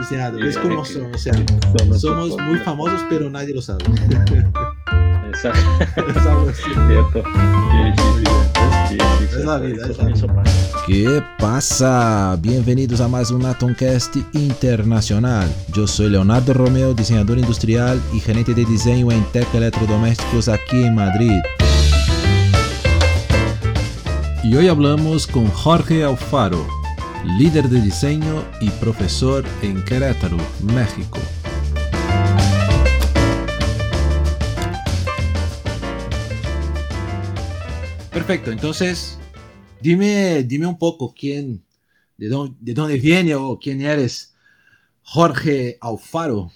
diseñador. Es como, o sea, somos muy famosos, pero nadie lo sabe. Exacto. Cierto. Es la vida, es la vida. ¿Qué pasa? Bienvenidos a más un Atomcast Internacional. Yo soy Leonardo Romeo, diseñador industrial y gerente de diseño en Tech Electrodomésticos aquí en Madrid. Y hoy hablamos con Jorge Alfaro, líder de diseño y profesor en Querétaro, México. Perfecto, entonces dime, dime un poco quién, de dónde, de dónde viene o quién eres, Jorge Alfaro.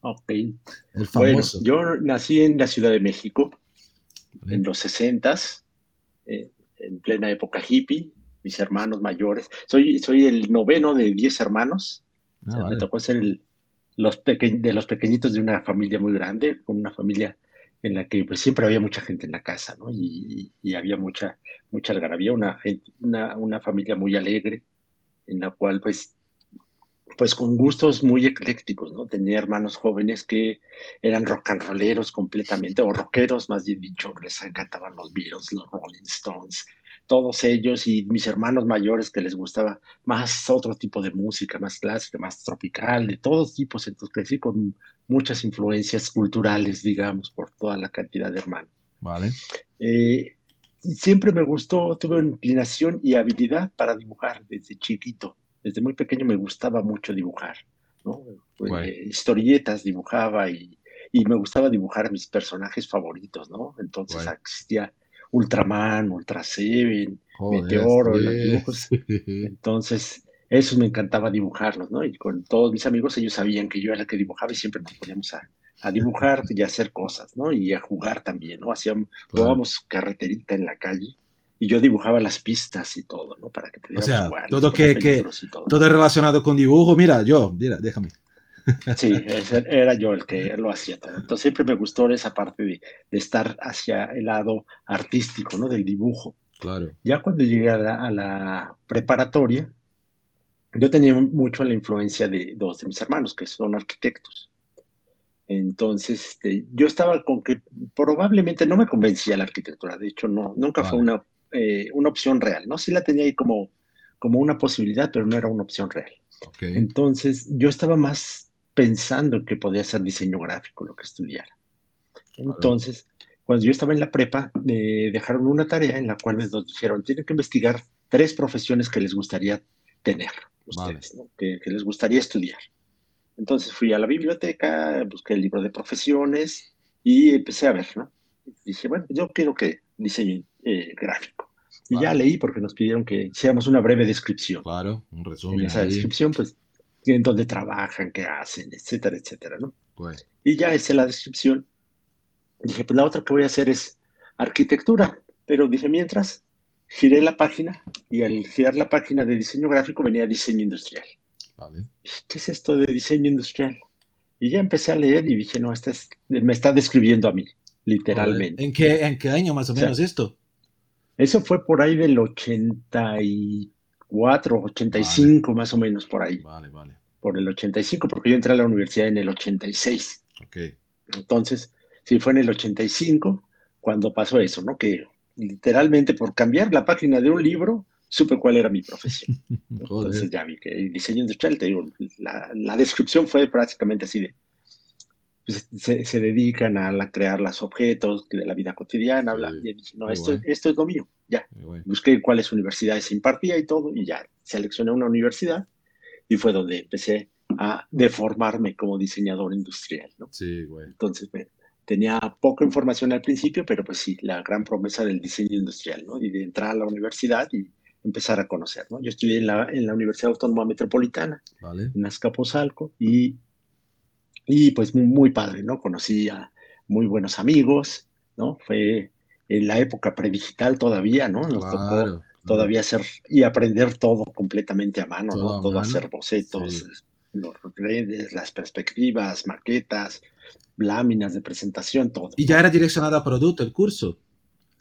Ok. El Bueno, famoso. yo nací en la Ciudad de México en los 60s, eh, en plena época hippie, mis hermanos mayores. Soy, soy el noveno de 10 hermanos. O Ah, sea, vale. Me tocó ser el, los peque- de los pequeñitos de una familia muy grande, con una familia en la que pues, siempre había mucha gente en la casa, ¿no? Y, y había mucha, mucha algarabía, una, una, una familia muy alegre, en la cual pues, pues con gustos muy eclécticos, ¿no? Tenía hermanos jóvenes que eran rock and rolleros completamente, o rockeros más bien dicho, les encantaban los Beatles, los Rolling Stones, todos ellos, y mis hermanos mayores que les gustaba más otro tipo de música, más clásica, más tropical, de todos tipos. Entonces crecí con muchas influencias culturales, digamos, por toda la cantidad de hermanos. Vale. Eh, siempre me gustó, tuve inclinación y habilidad para dibujar desde chiquito. Desde muy pequeño me gustaba mucho dibujar, ¿no? Eh, historietas dibujaba y, y me gustaba dibujar a mis personajes favoritos, ¿no? Entonces existía Ultraman, Ultra Seven, Joder, Meteoro, los dibujos. Entonces, esos me encantaba dibujarlos, ¿no? Y con todos mis amigos, ellos sabían que yo era el que dibujaba y siempre nos poníamos a, a dibujar y a hacer cosas, ¿no? Y a jugar también, ¿no? Hacíamos, Claro. jugábamos carreterita en la calle y yo dibujaba las pistas y todo, ¿no? Para que O pudiéramos sea, jugar. todo que, que todo relacionado con dibujo. Mira, yo, mira, déjame. Sí, ese era yo el que lo hacía. Entonces siempre me gustó esa parte de, de estar hacia el lado artístico, ¿no? Del dibujo. Claro. Ya cuando llegué a la, a la preparatoria, yo tenía mucho la influencia de dos de mis hermanos, que son arquitectos. Entonces, este, yo estaba con que probablemente no me convencía la arquitectura, de hecho, no, nunca fue Vale. una, eh, una opción real, ¿no? Sí la tenía ahí como, como una posibilidad, pero no era una opción real. Ok. Entonces, yo estaba más pensando que podía ser diseño gráfico lo que estudiara. Entonces, cuando yo estaba en la prepa, me dejaron una tarea en la cual me nos dijeron, tienen que investigar tres profesiones que les gustaría tener ustedes, ¿no? que, que les gustaría estudiar. Entonces fui a la biblioteca, busqué el libro de profesiones y empecé a ver, ¿no? Dije, bueno, yo quiero que diseño eh, gráfico. Y ya leí porque nos pidieron que hiciéramos una breve descripción Claro, un en resumen esa ahí. descripción, pues, en dónde trabajan, qué hacen, etcétera, etcétera, ¿no? Guay. Y ya hice la descripción. Dije, pues la otra que voy a hacer es arquitectura. Pero dije, mientras, giré la página y al girar la página de diseño gráfico venía diseño industrial. Vale. ¿Qué es esto de diseño industrial? Y ya empecé a leer y dije, no, esta es- me está describiendo a mí, literalmente. ¿En qué, ¿En qué año más o O sea, menos esto? Eso fue por ahí del 84, 85 más o menos por ahí. Vale, vale. por el 85, porque yo entré a la universidad en el 86. Ok. Entonces, sí fue en el 85 cuando pasó eso, ¿no? Que literalmente por cambiar la página de un libro, supe cuál era mi profesión. Entonces ya vi que el diseño industrial, te digo, la, la descripción fue prácticamente así de, pues, se, se dedican a la- crear los objetos de la vida cotidiana, bla, Sí, y dije, no, esto, esto es lo mío, ya. Guay. Busqué cuáles universidades se impartía y todo, y ya seleccioné una universidad, y fue donde empecé a deformarme como diseñador industrial, ¿no? Sí, güey. Entonces, me- tenía poca información al principio, pero pues sí, la gran promesa del diseño industrial, ¿no? Y de entrar a la universidad y empezar a conocer, ¿no? Yo estudié en la, en la Universidad Autónoma Metropolitana, Vale. en Azcapotzalco, y, y pues muy, muy padre, ¿no? Conocí a muy buenos amigos, ¿no? Fue en la época predigital todavía, ¿no? Nos tocó todavía hacer y aprender todo completamente a mano, Todo ¿no? a Todo mano, hacer bocetos, sí. los redes, las perspectivas, maquetas, láminas de presentación, todo. Y ya era direccionado a producto el curso.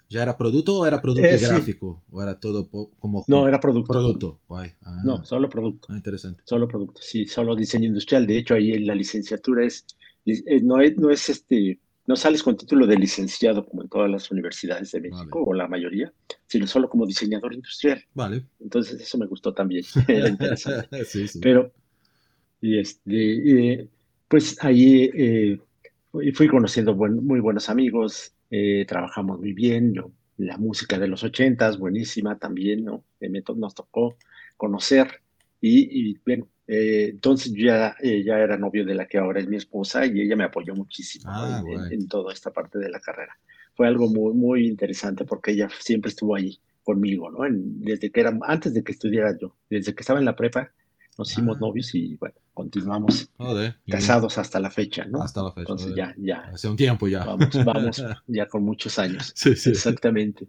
¿Ya era producto o era producto Eh, sí. gráfico? ¿O era todo como No, era producto. producto? Guay. Ah, No, solo producto. ah, interesante. Solo producto, sí, solo diseño industrial. De hecho, ahí en la licenciatura es, eh, no es, no es este, no sales con título de licenciado como en todas las universidades de México, Vale. o la mayoría, sino solo como diseñador industrial. Vale. Entonces, eso me gustó también. Era interesante. sí, sí. Pero, y este, eh, pues ahí eh, fui, conociendo buen- muy buenos amigos, eh, trabajamos muy bien, la música de los ochentas, buenísima también, ¿no? Eh, nos tocó conocer y, y, bueno, eh, entonces yo ya, eh, ya era novio de la que ahora es mi esposa y ella me apoyó muchísimo. Ah, en, en- guay. en toda esta parte de la carrera. Fue algo muy, muy interesante porque ella siempre estuvo ahí conmigo, ¿no? En- desde que era, antes de que estudiara yo, desde que estaba en la prepa, nos hicimos Ah. novios y bueno, continuamos Joder. casados hasta la fecha, ¿no? Hasta la fecha. Entonces ya, ya, Hace un tiempo ya. vamos, vamos, ya con muchos años. sí, sí. Exactamente.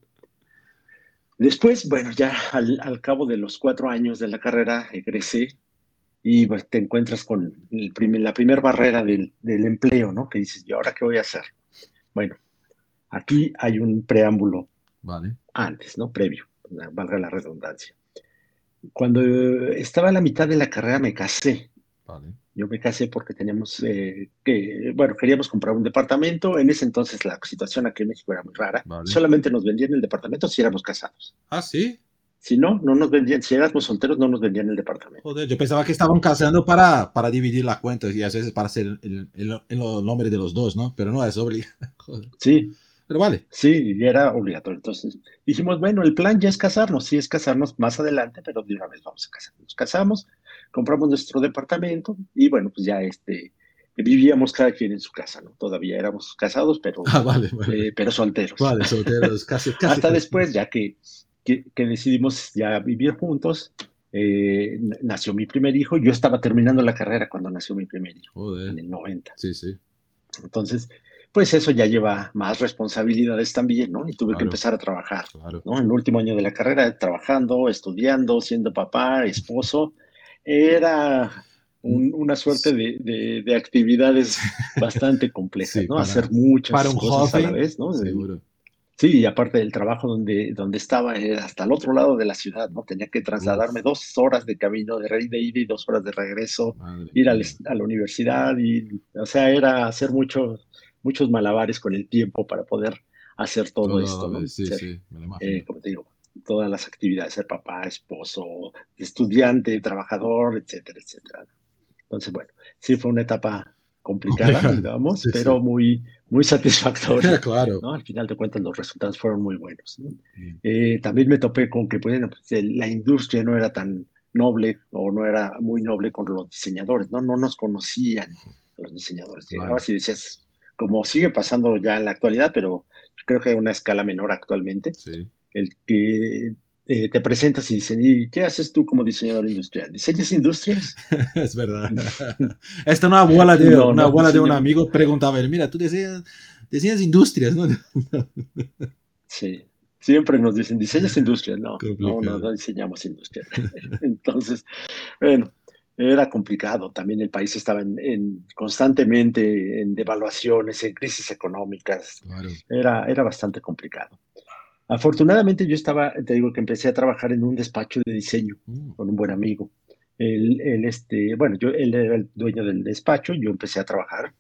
Después, bueno, ya al, al cabo de los cuatro años de la carrera egresé y pues, te encuentras con el primer- la primera barrera del, del empleo, ¿no? Que dices, ¿y ahora qué voy a hacer? Bueno, aquí hay un preámbulo Vale. antes, ¿no? Previo, valga la redundancia. Cuando estaba a la mitad de la carrera me casé. Vale. Yo me casé porque teníamos eh, que, bueno, queríamos comprar un departamento. En ese entonces la situación aquí en México era muy rara. Vale. Solamente nos vendían el departamento si éramos casados. Ah, sí. Si no, no nos vendían, si éramos solteros, no nos vendían el departamento. Joder, yo pensaba que estaban casando para, para dividir la cuenta y a veces para hacer el, el, el nombre de los dos, ¿no? Pero no es obligado. Joder. Sí, Pero vale. sí, era obligatorio. Entonces dijimos, bueno, el plan ya es casarnos, sí es casarnos más adelante, pero de una vez vamos a casarnos. Nos casamos, compramos nuestro departamento y bueno, pues ya este, vivíamos cada quien en su casa, ¿no? Todavía éramos casados, pero, Ah, vale, vale. eh, pero solteros. Vale, solteros, casi, casi. Hasta después, ya que, que, que decidimos ya vivir juntos, eh, nació mi primer hijo. Yo estaba terminando la carrera cuando nació mi primer hijo, en Joder. el 90. Sí, sí. Entonces, pues eso ya lleva más responsabilidades también, ¿no? Y tuve que empezar a trabajar, Claro. ¿no? En el último año de la carrera, trabajando, estudiando, siendo papá, esposo, era un- una suerte de, de- de actividades bastante complejas, Sí, ¿no? para- Hacer muchas Para un cosas a la vez, ¿no? Seguro. Sí, y aparte del trabajo donde, donde estaba, era hasta el otro lado de la ciudad, ¿no? Tenía que trasladarme dos horas de camino de, de ida y dos horas de regreso, Madre ir al a la universidad y, o sea, era hacer muchos, muchos malabares con el tiempo para poder hacer todo, esto, ¿no? Sí, Ser, sí, me lo imagino. eh, como te digo, todas las actividades, ser papá, esposo, estudiante, trabajador, etcétera, etcétera. Entonces, bueno, sí fue una etapa complicada, digamos, sí, pero sí. muy, muy satisfactoria. claro. ¿no? Al final de cuentas los resultados fueron muy buenos. ¿no? Eh, también me topé con que bueno, pues, el- la industria no era tan noble o no era muy noble con los diseñadores, ¿no? No nos conocían los diseñadores. Claro. Llegabas y decías, como sigue pasando ya en la actualidad, pero creo que a una escala menor actualmente, Sí. el que eh, te presentas y dicen, ¿y qué haces tú como diseñador industrial? ¿Diseñas industrias? Es verdad. Esta una abuela de, No, una no, abuela de un amigo preguntaba, mira, tú diseñas, diseñas industrias, ¿no? Sí. Siempre nos dicen, ¿diseñas industrias? No, no, no, no diseñamos industrias. Entonces, bueno, era complicado. También el país estaba en, en- constantemente en devaluaciones, en crisis económicas. Claro. Era, era bastante complicado. Afortunadamente yo estaba, te digo que empecé a trabajar en un despacho de diseño Mm, con un buen amigo. Él, él, este, bueno, yo, él era el dueño del despacho, yo empecé a trabajar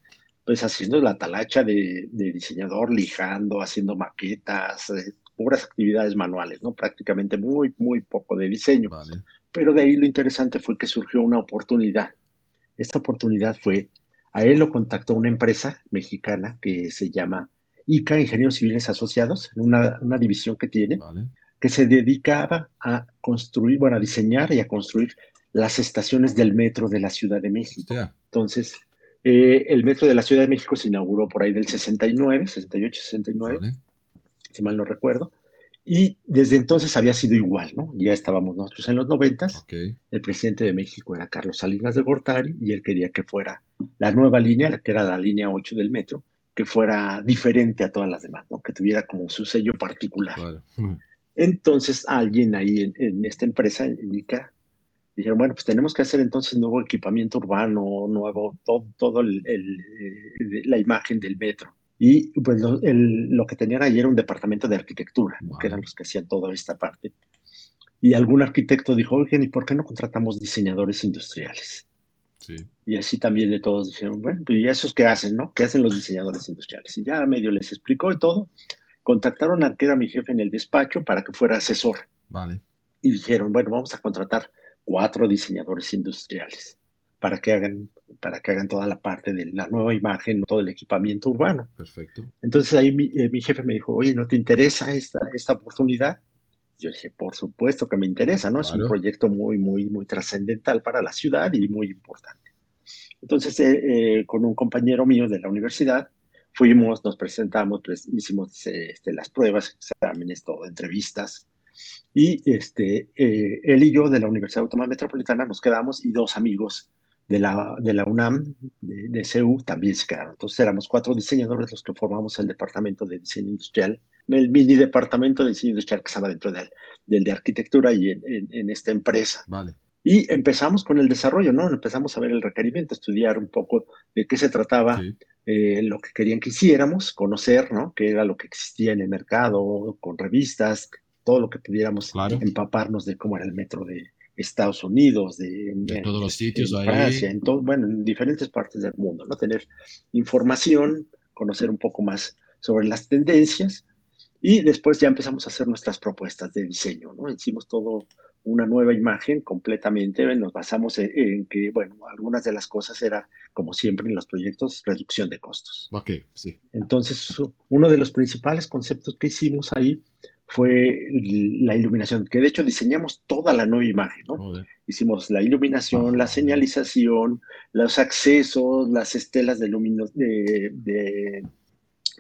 pues haciendo la talacha de, de diseñador, lijando, haciendo maquetas, eh, puras actividades manuales, ¿no? Prácticamente muy, muy poco de diseño. Vale. Pero de ahí lo interesante fue que surgió una oportunidad. Esta oportunidad fue, a él lo contactó una empresa mexicana que se llama ICA, Ingenieros Civiles Asociados, una, una división que tiene, Vale. que se dedicaba a construir, bueno, a diseñar y a construir las estaciones del metro de la Ciudad de México. Entonces, eh, el metro de la Ciudad de México se inauguró por ahí del 69, 68, 69, Vale. si mal no recuerdo, y desde entonces había sido igual, ¿no? Ya estábamos nosotros en los 90, Ok. el presidente de México era Carlos Salinas de Gortari y él quería que fuera la nueva línea, que era la línea 8 del metro, que fuera diferente a todas las demás, ¿no? Que tuviera como su sello particular. Mm, Entonces, alguien ahí en, en esta empresa, en ICA, dijeron, bueno, pues tenemos que hacer entonces nuevo equipamiento urbano, nuevo, todo, todo el- el, eh, la imagen del metro. Y pues lo, el, lo que tenían ahí era un departamento de arquitectura, Vale. que eran los que hacían toda esta parte. Y algún arquitecto dijo, oigan, ¿y por qué no contratamos diseñadores industriales? Sí. Y así también de todos dijeron, bueno, pues, ¿y esos qué hacen, no? ¿Qué hacen los diseñadores industriales? Y ya medio les explicó y todo. Contactaron al que era mi jefe en el despacho para que fuera asesor. Vale. Y dijeron, bueno, vamos a contratar cuatro diseñadores industriales para que hagan, para que hagan toda la parte de la nueva imagen, todo el equipamiento urbano. Perfecto. Entonces ahí mi, eh, mi jefe me dijo, oye, ¿no te interesa esta, esta oportunidad? Yo dije, por supuesto que me interesa, ¿no? Es un Claro. proyecto muy, muy, muy trascendental para la ciudad y muy importante. Entonces, eh, eh, con un compañero mío de la universidad, fuimos, nos presentamos, pues, hicimos este, las pruebas, exámenes, todo, entrevistas. Y este, eh, él y yo de la Universidad Autónoma Metropolitana nos quedamos y dos amigos de la, de la UNAM, de, de CEU, también se quedaron. Entonces éramos cuatro diseñadores los que formamos el departamento de diseño industrial, el mini departamento de diseño industrial que estaba dentro del, del de arquitectura y en, en, en esta empresa. Vale. Y empezamos con el desarrollo, ¿no? Empezamos a ver el requerimiento, estudiar un poco de qué se trataba, Sí. eh, lo que querían que hiciéramos, conocer, ¿no? Qué era lo que existía en el mercado, con revistas, todo lo que pudiéramos Claro. empaparnos de cómo era el metro de Estados Unidos, de, De en- todos los sitios en ahí. Francia, en todo, bueno, en diferentes partes del mundo, ¿no? Tener información, conocer un poco más sobre las tendencias y después ya empezamos a hacer nuestras propuestas de diseño, ¿no? Hicimos todo una nueva imagen completamente, nos basamos en, en que, bueno, algunas de las cosas era, como siempre en los proyectos, reducción de costos. Ok, sí. Entonces, uno de los principales conceptos que hicimos ahí fue la iluminación, que de hecho diseñamos toda la nueva imagen, ¿no? Joder. Hicimos la iluminación, la Ah. señalización, los accesos, las estelas de, lumino- de, de-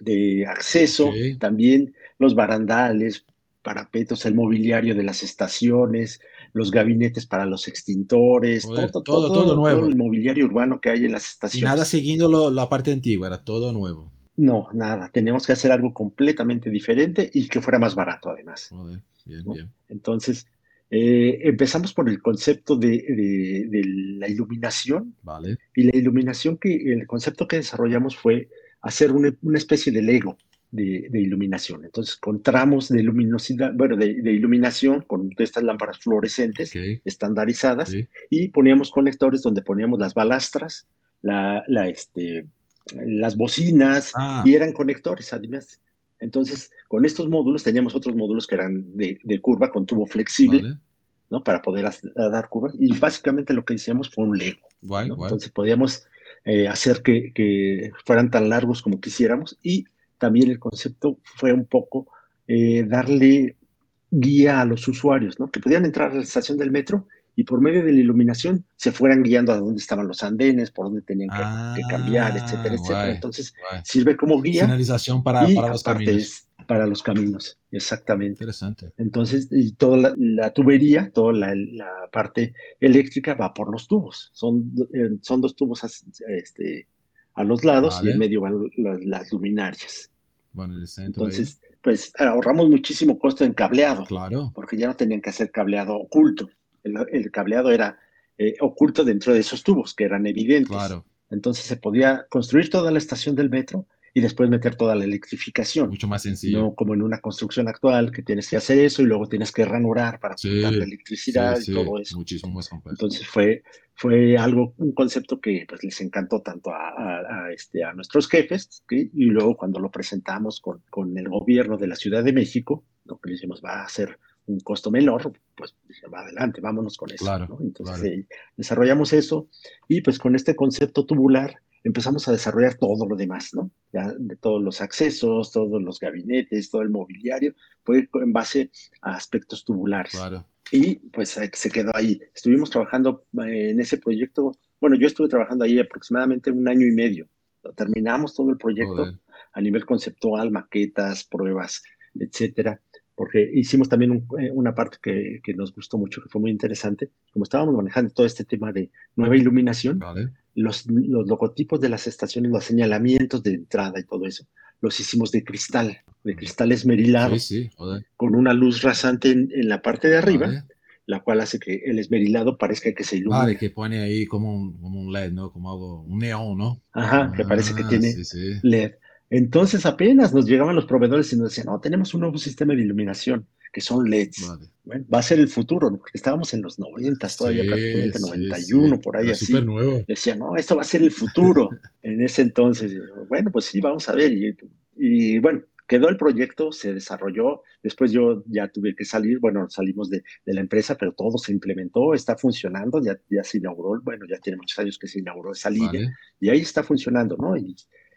de acceso, también los barandales, parapetos, el mobiliario de las estaciones, los gabinetes para los extintores, Joder, todo, todo- todo, todo nuevo. todo el mobiliario urbano que hay en las Y estaciones. nada siguiendo lo- la parte antigua, era todo nuevo. No, nada, tenemos que hacer algo completamente diferente y que fuera más barato además. Joder, bien, ¿no? bien. Entonces, eh, empezamos por el concepto de, de- de la iluminación Vale. y la iluminación que el concepto que desarrollamos fue hacer una, una especie de Lego de, de iluminación. Entonces, con tramos de luminosidad, bueno, de, de iluminación con estas lámparas fluorescentes Ok. estandarizadas Sí. y poníamos conectores donde poníamos las balastras, la, la, este, las bocinas Ah, y eran conectores además. Entonces, con estos módulos teníamos otros módulos que eran de, de curva con tubo flexible, vale. ¿no? Para poder hacer- dar curvas. Y básicamente lo que hicimos fue un Lego, Guay, ¿no? guay. Entonces podíamos eh, hacer que, que fueran tan largos como quisiéramos y también el concepto fue un poco eh, darle guía a los usuarios, ¿no? Que podían entrar a la estación del metro y por medio de la iluminación se fueran guiando a dónde estaban los andenes, por dónde tenían que, que cambiar, etcétera, Ah, etcétera. guay, Entonces guay. sirve como guía Señalización para, y para los aparte caminos. es para los caminos, exactamente. Interesante. Entonces, y toda la, la tubería, toda la, la parte eléctrica va por los tubos. Son, eh, son dos tubos este, a los lados y en medio van la- las luminarias. Bueno, el centro ahí. Entonces, pues ahorramos muchísimo costo en cableado, Claro. porque ya no tenían que hacer cableado oculto. El, el cableado era eh, oculto dentro de esos tubos, que eran evidentes. Claro. Entonces se podía construir toda la estación del metro y después meter toda la electrificación. Mucho más sencillo. No como en una construcción actual que tienes que hacer eso y luego tienes que ranurar para Sí, la Sí, electricidad sí, y todo eso. Muchísimo más complejo. Entonces fue, fue algo, un concepto que pues, les encantó tanto a, a- a, este, a nuestros jefes ¿sí? y luego cuando lo presentamos con, con el gobierno de la Ciudad de México, lo que le dijimos va a ser un costo menor, pues va adelante, vámonos con eso. Claro, ¿no? Entonces claro. eh, desarrollamos eso y pues con este concepto tubular empezamos a desarrollar todo lo demás, ¿no? Ya de todos los accesos, todos los gabinetes, todo el mobiliario, fue en base a aspectos tubulares. Claro. Y pues se quedó ahí. Estuvimos trabajando eh, en ese proyecto, bueno, yo estuve trabajando ahí aproximadamente un año y medio. Terminamos todo el proyecto Joder. a nivel conceptual, maquetas, pruebas, etcétera, porque hicimos también un- eh, una parte que, que nos gustó mucho, que fue muy interesante. Como estábamos manejando todo este tema de nueva iluminación, Vale. Los, los logotipos de las estaciones, los señalamientos de entrada y todo eso, los hicimos de cristal, de cristal esmerilado, Sí, sí. Joder. con una luz rasante en, en la parte de arriba, la cual hace que el esmerilado parezca que se ilumina. Vale, que pone ahí como un, como un LED, ¿no? Como algo, un neón, ¿no? Ajá, que parece que Ah, tiene sí. LED. Entonces apenas nos llegaban los proveedores y nos decían, no, tenemos un nuevo sistema de iluminación, que son LEDs. Vale. Bueno, va a ser el futuro, ¿no? Porque estábamos en los 90, todavía Sí, prácticamente sí, 91, sí. por ahí así. nuevo. Decía, no, esto va a ser el futuro en ese entonces. Bueno, pues sí, vamos a ver. Y, y bueno, quedó el proyecto, se desarrolló. Después yo ya tuve que salir, bueno, salimos de, de la empresa, pero todo se implementó, está funcionando, ya, ya se inauguró, bueno, ya tiene muchos años que se inauguró esa línea Vale. y ahí está funcionando, ¿no? Y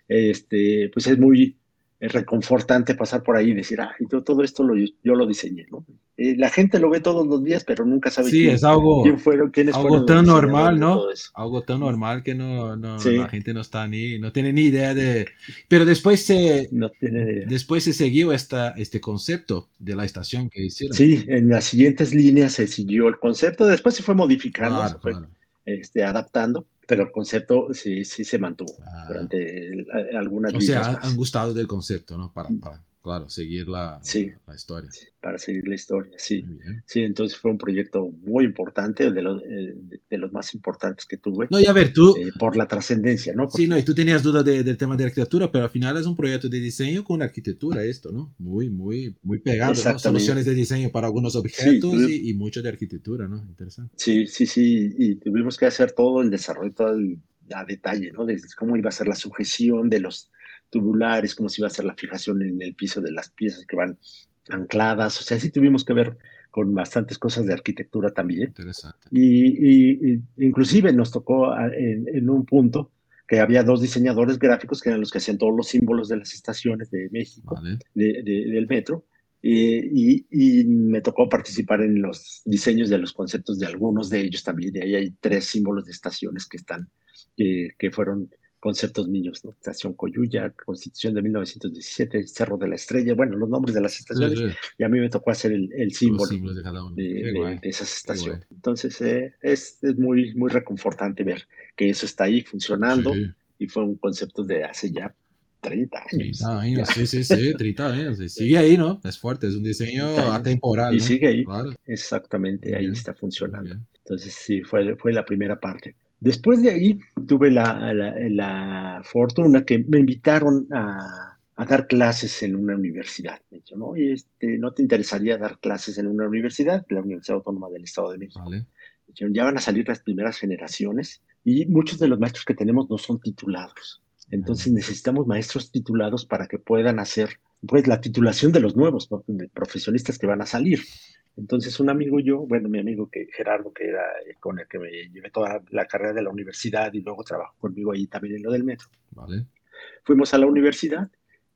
este, pues es muy es reconfortante pasar por ahí y decir, ah, yo todo esto lo, yo lo diseñé, ¿no? Eh, la gente lo ve todos los días, pero nunca sabe Sí, quién, es algo, quién fueron, quiénes algo fueron tan normal, ¿no? algo tan normal que no, no- Sí. la gente no está ni, no tiene ni idea de... Pero después se, No tiene... después se siguió esta, este concepto de la estación que hicieron. Sí, en las siguientes líneas se siguió el concepto, después se fue modificando, se claro, fue claro. este, adaptando, pero el concepto sí, sí se mantuvo Ah. durante el- algunas O sea, han, gustado del concepto, ¿no? Para, para claro, seguir la, Sí. la historia. para seguir la historia, sí. Sí, entonces fue un proyecto muy importante, de los, eh, de- los más importantes que tuve, No, y a ver, tú, eh, por la trascendencia, ¿no? sí, no, y tú tenías dudas de- del tema de arquitectura, pero al final es un proyecto de diseño con arquitectura esto, ¿no? Muy, muy, muy pegado, ¿no? Soluciones de diseño para algunos objetos y, y mucho de arquitectura, ¿no? Interesante. Sí, sí, sí, y tuvimos que hacer todo el desarrollo, todo el, a detalle, ¿no? Desde cómo iba a ser la sujeción de los tubulares, cómo se iba a hacer la fijación en el piso de las piezas que van ancladas, o sea, sí tuvimos que ver con bastantes cosas de arquitectura también. Interesante. Y, y- y inclusive nos tocó a- en, en un punto que había dos diseñadores gráficos que eran los que hacían todos los símbolos de las estaciones de México, Vale. de- de- del metro, y, y me tocó participar en los diseños de los conceptos de algunos de ellos también. Y ahí hay tres símbolos de estaciones que están, eh, que fueron conceptos míos, ¿no? Estación Coyuya, Constitución de 1917, Cerro de la Estrella, bueno, los nombres de las Sí, estaciones, sí, y a mí me tocó hacer el, el símbolo de cada uno. de, de- de esas estaciones. Entonces eh, es, es muy, muy reconfortante ver que eso está ahí funcionando Sí, y fue un concepto de hace ya 30 años. 30 años, sí, sí, sí, 30 años. y Sigue ahí, ¿no? Es fuerte, es un diseño 30 años. atemporal. Y ¿no? sigue ahí, Claro. exactamente, ahí está funcionando. Entonces sí, fue, fue la primera parte. Después de ahí tuve la, la, la fortuna que me invitaron a, a dar clases en una universidad. Me dijeron, oye, este, ¿no te interesaría dar clases en una universidad? La Universidad Autónoma del Estado de México. Vale. Dijeron, ya van a salir las primeras generaciones y muchos de los maestros que tenemos no son titulados. Entonces necesitamos maestros titulados para que puedan hacer pues la titulación de los nuevos ¿no? de profesionistas que van a salir. Entonces un amigo y yo, bueno, mi amigo que Gerardo, que era con el que me llevé toda la carrera de la universidad y luego trabajó conmigo ahí también en lo del metro, Vale. fuimos a la universidad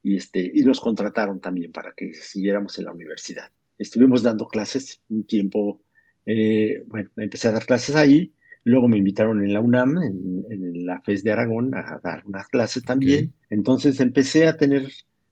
y, este, y nos contrataron también para que siguiéramos en la universidad. Estuvimos dando clases un tiempo, eh, bueno, empecé a dar clases ahí, luego me invitaron en la UNAM, en, en la FES de Aragón, a dar unas clases también. Ok. Entonces empecé a tener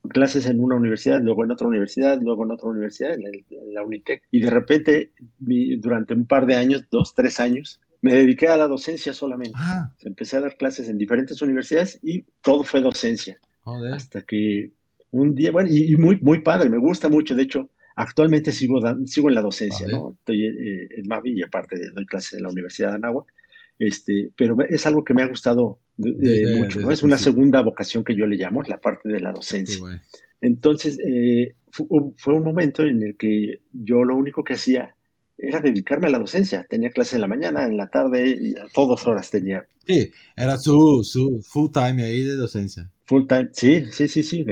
clases en una universidad, luego en otra universidad, luego en otra universidad, en, el- en la Unitec, y de repente, durante un par de años, dos, tres años, me dediqué a la docencia solamente. Ah, Empecé a dar clases en diferentes universidades y todo fue docencia joder. hasta que un día, bueno, y, y muy, muy padre, me gusta mucho, de hecho, actualmente sigo, sigo en la docencia, Vale. ¿no? Estoy eh, en Mavi y aparte doy clases en la Universidad de Anáhuac, este, pero es algo que me ha gustado mucho, ¿no? Es una segunda vocación que yo le llamo, la parte de la docencia. Entonces, eh, fu- fue un momento en el que yo lo único que hacía era dedicarme a la docencia. Tenía clases en la mañana, en la tarde, y a todas horas tenía Sí, era su, su full time ahí de docencia. full time. Sí, sí, sí, sí.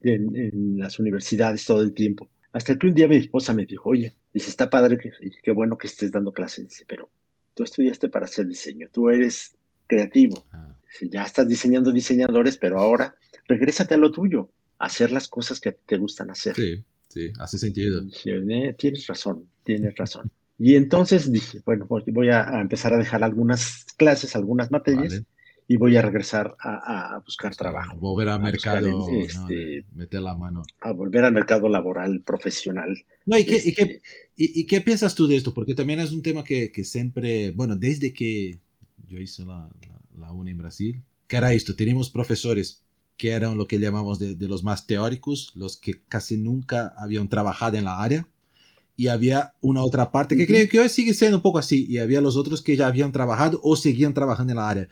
En, en las universidades todo el tiempo. Hasta que un día mi esposa me dijo, oye, dice, está padre, que, qué bueno que estés dando clases, pero tú estudiaste para hacer diseño, tú eres creativo, Ah, ya estás diseñando diseñadores, pero ahora regrésate a lo tuyo, a hacer las cosas que te gustan hacer. sí, sí, hace sentido. "Eh, tienes razón, tienes razón. Y entonces dije, bueno, voy a, a empezar a dejar algunas clases, algunas materias, Vale. Y voy a regresar a, a buscar trabajo, Volver al buscar mercado, ¿no? este- De meter la mano. a volver al mercado laboral profesional. No, ¿y qué, y, Este, qué, y, y qué piensas tú de esto? Porque también es un tema que, que siempre, bueno, desde que yo hice la, la, la UNA en Brasil, que era esto, teníamos profesores que eran lo que llamamos de, de los más teóricos, los que casi nunca habían trabajado en la área, y había una otra parte que Ujú. creo que hoy sigue siendo un poco así, y había los otros que ya habían trabajado o seguían trabajando en la área.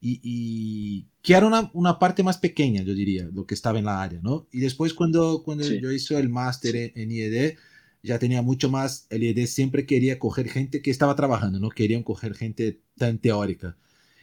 Y, y que era una, una, parte más pequeña, yo diría, lo que estaba en la área, ¿no? Y después cuando, cuando yo hice el máster en, IED, ya tenía mucho más, el IED siempre quería coger gente que estaba trabajando, no querían coger gente tan teórica.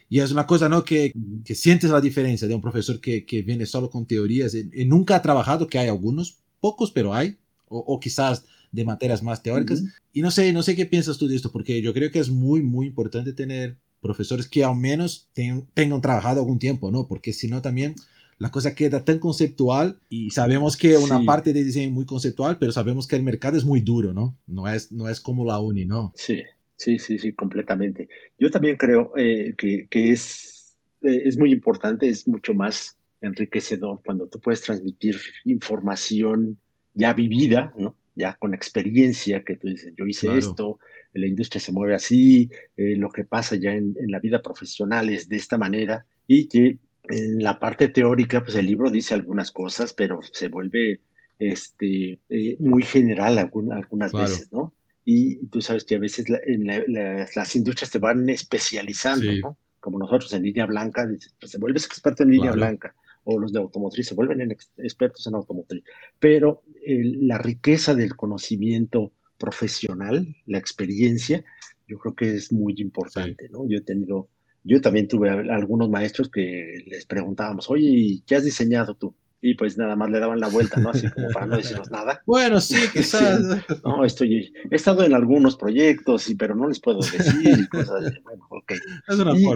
Y es una cosa, ¿no? Que, que sientes la diferencia de un profesor que, que viene solo con teorías y, nunca ha trabajado, que hay algunos, pocos, pero hay, o, o quizás de materias más teóricas. Y no sé, no sé qué piensas tú de esto, porque yo creo que es muy, muy importante tener profesores que al menos tengan trabajado algún tiempo, ¿no? Porque si no también la cosa queda tan conceptual y sabemos que una parte de diseño es muy conceptual, pero sabemos que el mercado es muy duro, ¿no? No es, no es como la uni, ¿no? Sí, sí, sí, sí, completamente. Yo también creo eh, que, que, es, eh, es muy importante, es mucho más enriquecedor cuando tú puedes transmitir información ya vivida, ¿no? Ya con experiencia, que tú dices, yo hice esto, la industria se mueve así, eh, lo que pasa ya en, la vida profesional es de esta manera y que en la parte teórica, pues el libro dice algunas cosas, pero se vuelve este, eh, muy general algunas, veces, ¿no? Y tú sabes que a veces en las industrias te van especializando, ¿no? Como nosotros en línea blanca, pues te vuelves experto en línea blanca, o los de automotriz se vuelven expertos en automotriz. Pero la riqueza del conocimiento profesional, la experiencia, yo creo que es muy importante, ¿no? Yo he tenido, yo también tuve algunos maestros que les preguntábamos, oye, ¿qué has diseñado tú? Y pues nada más le daban la vuelta, ¿no? Así como para no decirnos nada. Bueno, sí, quizás. no, estoy, he estado en algunos proyectos, y, pero no les puedo decir y cosas bueno, ok.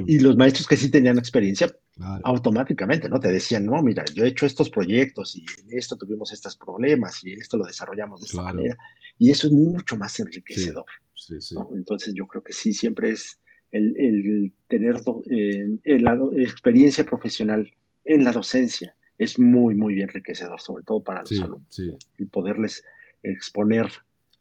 y, los maestros que sí tenían experiencia, automáticamente, ¿no? Te decían, no, mira, yo he hecho estos proyectos y en esto tuvimos estos problemas y esto lo desarrollamos de esta manera. Y eso es mucho más enriquecedor. Entonces yo creo que sí, siempre es el, tener eh, la experiencia profesional en la docencia es muy, muy enriquecedor, sobre todo para los alumnos. Y poderles exponer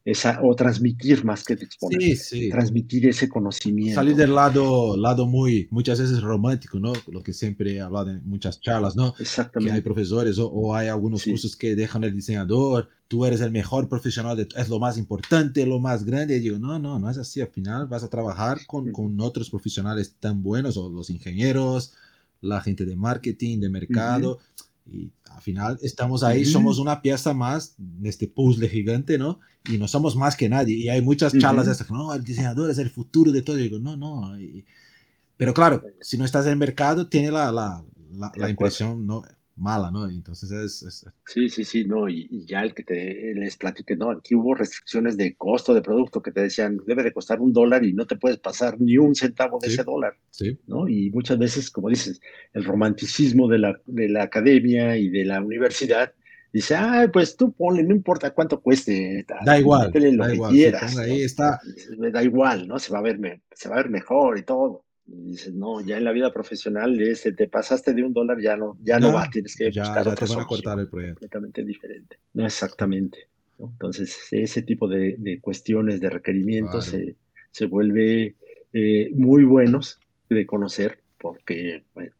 esa, o transmitir más que exponer, transmitir ese conocimiento. Salir del lado, lado muy, muchas veces romántico, ¿no? Lo que siempre he hablado en muchas charlas, ¿no? Exactamente. Que hay profesores o, hay algunos cursos que dejan el diseñador, tú eres el mejor profesional, de, es lo más importante, lo más grande. Y digo, no, no, no es así. Al final vas a trabajar con, con otros profesionales tan buenos, o los ingenieros, la gente de marketing, de mercado. Y al final estamos ahí, somos una pieza más de este puzzle gigante, ¿no? Y no somos más que nadie. Y hay muchas charlas de estas, no, el diseñador es el futuro de todo. Y digo, no, no. pero claro, si no estás en el mercado, tiene la, la, la impresión, ¿no? Mala, ¿no? Entonces es... Sí, sí, sí, no, y, ya el que te les platique, no, aquí hubo restricciones de costo de producto que te decían, debe de costar un dólar y no te puedes pasar ni un centavo de ese dólar, sí. ¿no? Y muchas veces, como dices, el romanticismo de la, de la academia y de la universidad, dice, ah, pues tú ponle, no importa cuánto cueste. Da igual, da igual, ahí está. Da igual, ¿no? Se va a ver, se va a ver mejor y todo. Y dices, no, ya en la vida profesional ese, te pasaste de un dólar, ya no, ya no, va, tienes que buscar ya te van a cortar el proyecto. Completamente diferente. No exactamente. Entonces, ese tipo de, de cuestiones, de requerimientos se, se, vuelve eh, muy buenos de conocer, porque bueno,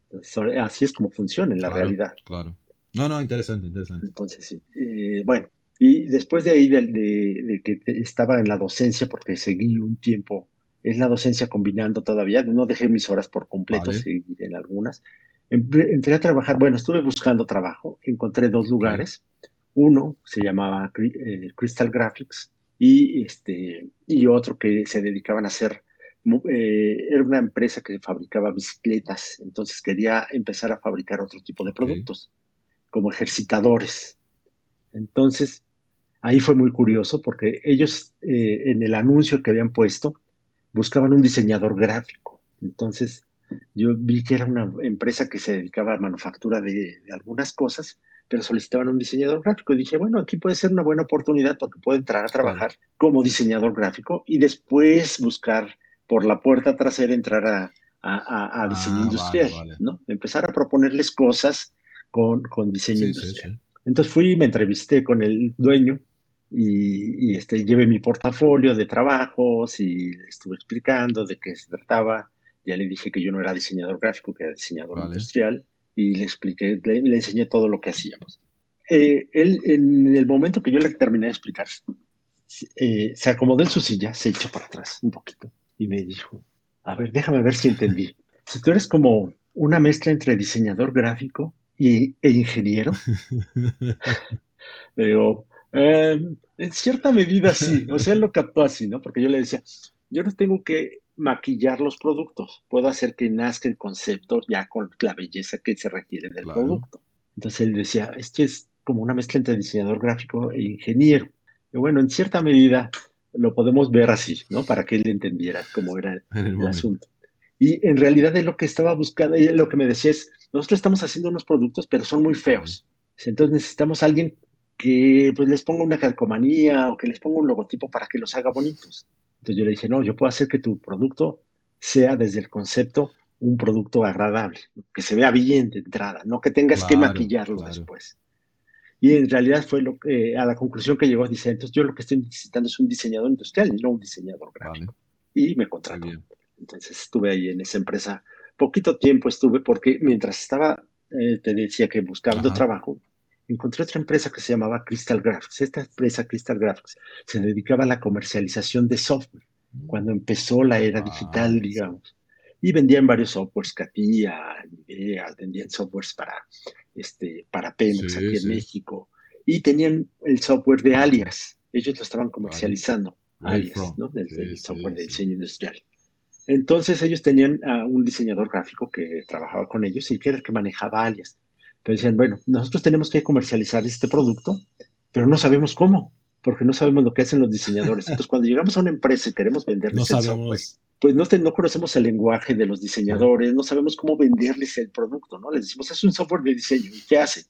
así es como funciona en la realidad. Claro. No, no, interesante, interesante. Entonces, sí. Eh, bueno, y después de ahí, de, de, de que estaba en la docencia, porque seguí un tiempo es la docencia combinando todavía, no dejé mis horas por completo, en algunas. Entré a trabajar, bueno, estuve buscando trabajo, encontré dos lugares. Uno se llamaba eh, Crystal Graphics y, este, y otro que se dedicaban a hacer, eh, era una empresa que fabricaba bicicletas, entonces quería empezar a fabricar otro tipo de productos, como ejercitadores. Entonces, ahí fue muy curioso porque ellos eh, en el anuncio que habían puesto, buscaban un diseñador gráfico. Entonces, yo vi que era una empresa que se dedicaba a manufactura de, algunas cosas, pero solicitaban un diseñador gráfico. Y dije, bueno, aquí puede ser una buena oportunidad porque puedo entrar a trabajar como diseñador gráfico y después buscar por la puerta trasera entrar a, a, diseño ah, industrial, ¿no? Empezar a proponerles cosas con, con diseño industrial. Entonces fui y me entrevisté con el dueño y, este, llevé mi portafolio de trabajos y estuve explicando de qué se trataba. Ya le dije que yo no era diseñador gráfico, que era diseñador industrial y le expliqué, le, enseñé todo lo que hacíamos. Eh, él, en el momento que yo le terminé de explicar, eh, se acomodó en su silla, se echó para atrás un poquito y me dijo, a ver, déjame ver si entendí. Si tú eres como una mezcla entre diseñador gráfico y, e ingeniero. Le digo, em, en cierta medida sí, o sea, lo captó así, ¿no? Porque yo le decía, yo no tengo que maquillar los productos, puedo hacer que nazca el concepto ya con la belleza que se requiere del producto. Entonces él decía, esto es como una mezcla entre diseñador gráfico e ingeniero. Y bueno, en cierta medida lo podemos ver así, ¿no? Para que él entendiera cómo era el, asunto. Y en realidad es lo que estaba buscando, y lo que me decía es, nosotros estamos haciendo unos productos, pero son muy feos. Entonces necesitamos a alguien que pues, les ponga una calcomanía o que les ponga un logotipo para que los haga bonitos. Entonces yo le dije, no, yo puedo hacer que tu producto sea desde el concepto un producto agradable, que se vea bien de entrada, no que tengas que maquillarlo después. Y en realidad fue lo que, a la conclusión que llegó, dice, entonces yo lo que estoy necesitando es un diseñador industrial y no un diseñador gráfico. Y me contrató. Entonces estuve ahí en esa empresa. Poquito tiempo estuve porque mientras estaba, eh, te decía que buscando trabajo, encontré otra empresa que se llamaba Crystal Graphics. Esta empresa, Crystal Graphics, se dedicaba a la comercialización de software, mm. cuando empezó la era digital, digamos. Y vendían varios softwares, Catia, Ideas, vendían softwares para, este, para Pemex aquí en México. Y tenían el software de Alias. Ellos lo estaban comercializando, Alias, ¿no? El, software de diseño industrial. Entonces ellos tenían a un diseñador gráfico que trabajaba con ellos y que era el que manejaba Alias. Pero decían, bueno, nosotros tenemos que comercializar este producto, pero no sabemos cómo, porque no sabemos lo que hacen los diseñadores. Entonces, cuando llegamos a una empresa y queremos venderles el software, pues no, no conocemos el lenguaje de los diseñadores, no sabemos cómo venderles el producto, ¿no? Les decimos, es un software de diseño, ¿y qué hace?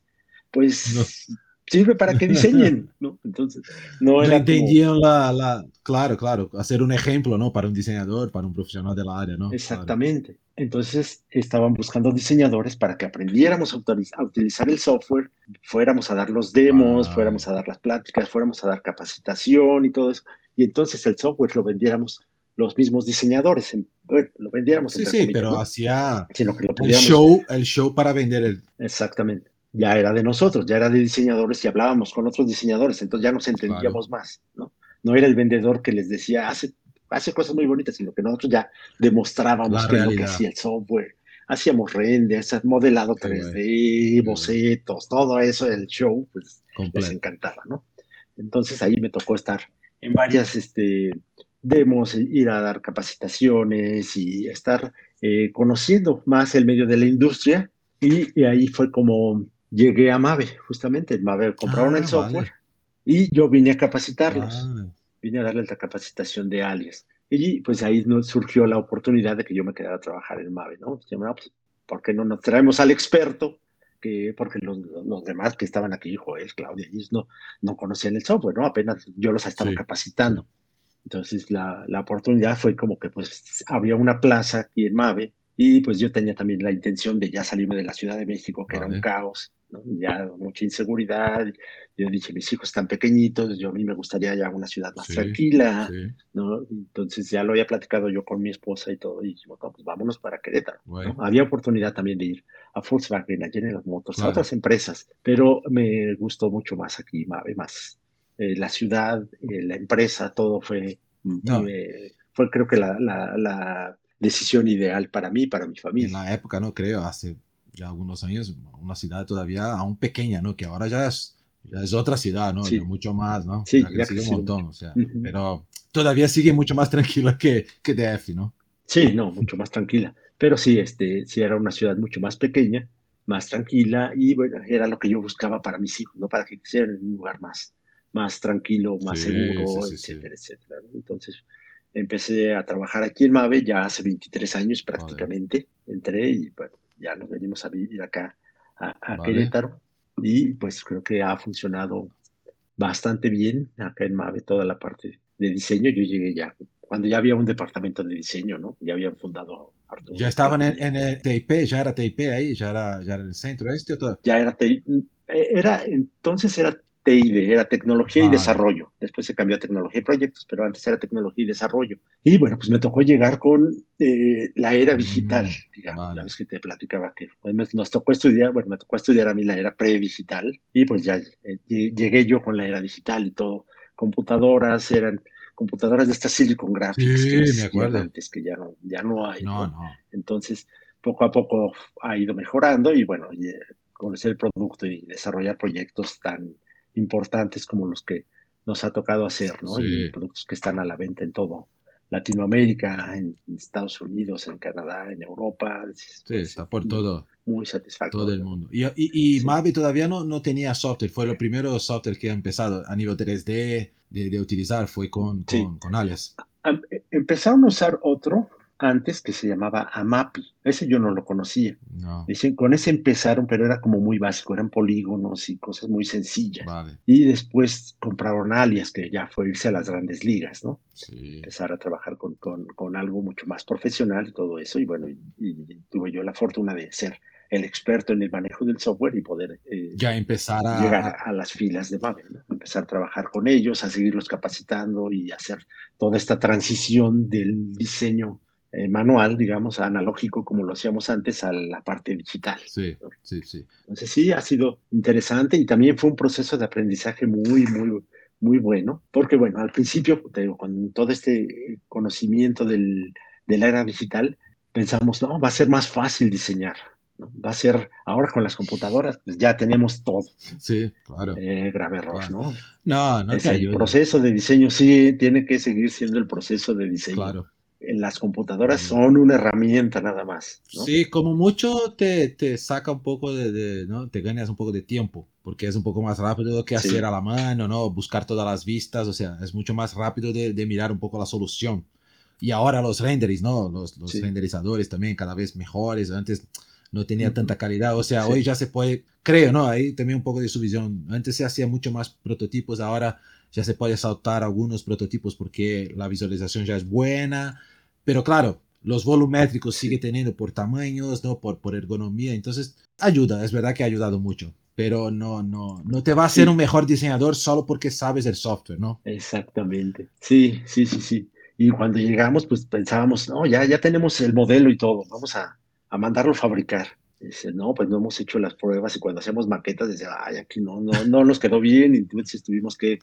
Pues sirve para que diseñen, ¿no? Entonces, no era entendían la, la, claro, claro, hacer un ejemplo, ¿no? Para un diseñador, para un profesional de la área, ¿no? Exactamente. Entonces, estaban buscando diseñadores para que aprendiéramos a, utilizar el software, fuéramos a dar los demos, ah. fuéramos a dar las pláticas, fuéramos a dar capacitación y todo eso. Y entonces el software lo vendiéramos los mismos diseñadores, bueno, lo vendiéramos. Sí, sí, pero hacía el, show, el show para vender el... Exactamente ya era de nosotros, ya era de diseñadores y hablábamos con otros diseñadores, entonces ya nos entendíamos más, ¿no? No era el vendedor que les decía, hace, hace cosas muy bonitas, sino que nosotros ya demostrábamos qué es lo que hacía el software. Hacíamos renders, modelado 3D, bocetos, todo eso, el show, pues les encantaba, ¿no? Entonces ahí me tocó estar en varias este, demos, ir a dar capacitaciones y estar eh, conociendo más el medio de la industria. y ahí fue como llegué a Mave, justamente. Mave compraron el ah, software y yo vine a capacitarlos. Ah. Vine a darles la capacitación de alias. Y pues ahí nos surgió la oportunidad de que yo me quedara a trabajar en Mave, ¿no? Pues, ¿Por qué no nos traemos al experto? Que, porque los, demás que estaban aquí, Joel, Claudia, ellos no, no conocían el software, ¿no? Apenas yo los estaba capacitando. Entonces la, la, oportunidad fue como que pues había una plaza aquí en Mave y pues yo tenía también la intención de ya salirme de la Ciudad de México, que era un caos, ya mucha inseguridad. Yo dije, mis hijos están pequeñitos, yo a mí me gustaría ya una ciudad más tranquila, ¿no? Entonces ya lo había platicado yo con mi esposa y todo, y dijimos, pues vámonos para Querétaro. Había oportunidad también de ir a Volkswagen, a General Motors, a otras empresas, pero me gustó mucho más aquí, más eh, la ciudad, eh, la empresa, todo fue, eh, fue creo que la, la, la decisión ideal para mí, para mi familia. En la época, no creo, hace ya algunos años, una ciudad todavía aún pequeña, ¿no? Que ahora ya es, ya es otra ciudad, ¿no? mucho más, ¿no? Sí, ya sigue un montón, o sea, pero todavía sigue mucho más tranquila que, que DF, ¿no? Sí, no, mucho más tranquila. Pero sí, este, sí era una ciudad mucho más pequeña, más tranquila y bueno, era lo que yo buscaba para mis hijos, ¿no? Para que quisieran un lugar más, más tranquilo, más seguro, etcétera, etcétera. Entonces, empecé a trabajar aquí en Mave ya hace 23 años prácticamente. Entré y bueno, ya nos venimos a vivir acá a, Querétaro y pues creo que ha funcionado bastante bien acá en Mave toda la parte de diseño. Yo llegué ya cuando ya había un departamento de diseño, ¿no? Ya habían fundado Ya estaban en, el TIP, ya era TIP ahí, ya era, ya era el centro este o todo. Ya era TIP, eh, era, entonces era TID, era tecnología y desarrollo. Después se cambió a tecnología y proyectos, pero antes era tecnología y desarrollo. Y bueno, pues me tocó llegar con eh, la era mm, digital, digamos, la vez que te platicaba que pues, nos tocó estudiar, bueno, me tocó estudiar a mí la era pre-digital y pues ya eh, llegué yo con la era digital y todo. Computadoras eran computadoras de estas Silicon Graphics sí, me acuerdo. antes que ya no, ya no hay. No, no. Entonces, poco a poco ha ido mejorando y bueno, y, eh, conocer el producto y desarrollar proyectos tan importantes como los que nos ha tocado hacer, ¿no? Y productos que están a la venta en todo Latinoamérica, en Estados Unidos, en Canadá, en Europa. Sí, pues, está por todo. Muy satisfactorio. Todo el mundo. Y, y, Mavi todavía no, no tenía software, fue el primero software que ha empezado a nivel 3D de, de utilizar, fue con, con, con Alias. E, empezaron a usar otro antes que se llamaba Amapi. Ese yo no lo conocía. Dicen, con ese empezaron, pero era como muy básico, eran polígonos y cosas muy sencillas. Y después compraron Alias, que ya fue irse a las grandes ligas, ¿no? Empezar a trabajar con, con, algo mucho más profesional y todo eso. Y bueno, y, tuve yo la fortuna de ser el experto en el manejo del software y poder eh, ya empezar a llegar a, las filas de Babel, empezar a trabajar con ellos, a seguirlos capacitando y hacer toda esta transición del diseño eh, manual, digamos, analógico, como lo hacíamos antes, a la parte digital. Sí, sí, sí. Entonces sí, ha sido interesante y también fue un proceso de aprendizaje muy, muy, muy bueno, porque bueno, al principio, te digo, con todo este conocimiento del, de la era digital, pensamos, no, va a ser más fácil diseñar. ¿no? Va a ser, ahora con las computadoras, pues ya tenemos todo. Sí, claro. Eh, grave error, ¿no? No, no es el proceso de diseño sí tiene que seguir siendo el proceso de diseño. Claro las computadoras son una herramienta nada más. Sí, como mucho te, te saca un poco de, ¿no? Te ganas un poco de tiempo, porque es un poco más rápido que hacer a la mano, ¿no? Buscar todas las vistas, o sea, es mucho más rápido de, de mirar un poco la solución. Y ahora los renderings, ¿no? Los, los renderizadores también cada vez mejores. Antes no tenía tanta calidad. O sea, hoy ya se puede, creo, ¿no? Ahí también un poco de su visión. Antes se hacía mucho más prototipos, ahora ya se puede saltar algunos prototipos porque la visualización ya es buena, pero claro, los volumétricos sigue teniendo por tamaños, ¿no? Por, por ergonomía, entonces ayuda, es verdad que ha ayudado mucho, pero no, no, no te va a ser un mejor diseñador solo porque sabes el software, ¿no? Exactamente, sí, sí, sí, sí. Y cuando llegamos, pues pensábamos, no, ya, ya tenemos el modelo y todo, vamos a, a mandarlo a fabricar. Dice, no, pues no hemos hecho las pruebas y cuando hacemos maquetas, dice, ay, aquí no, no, no nos quedó bien y entonces tuvimos que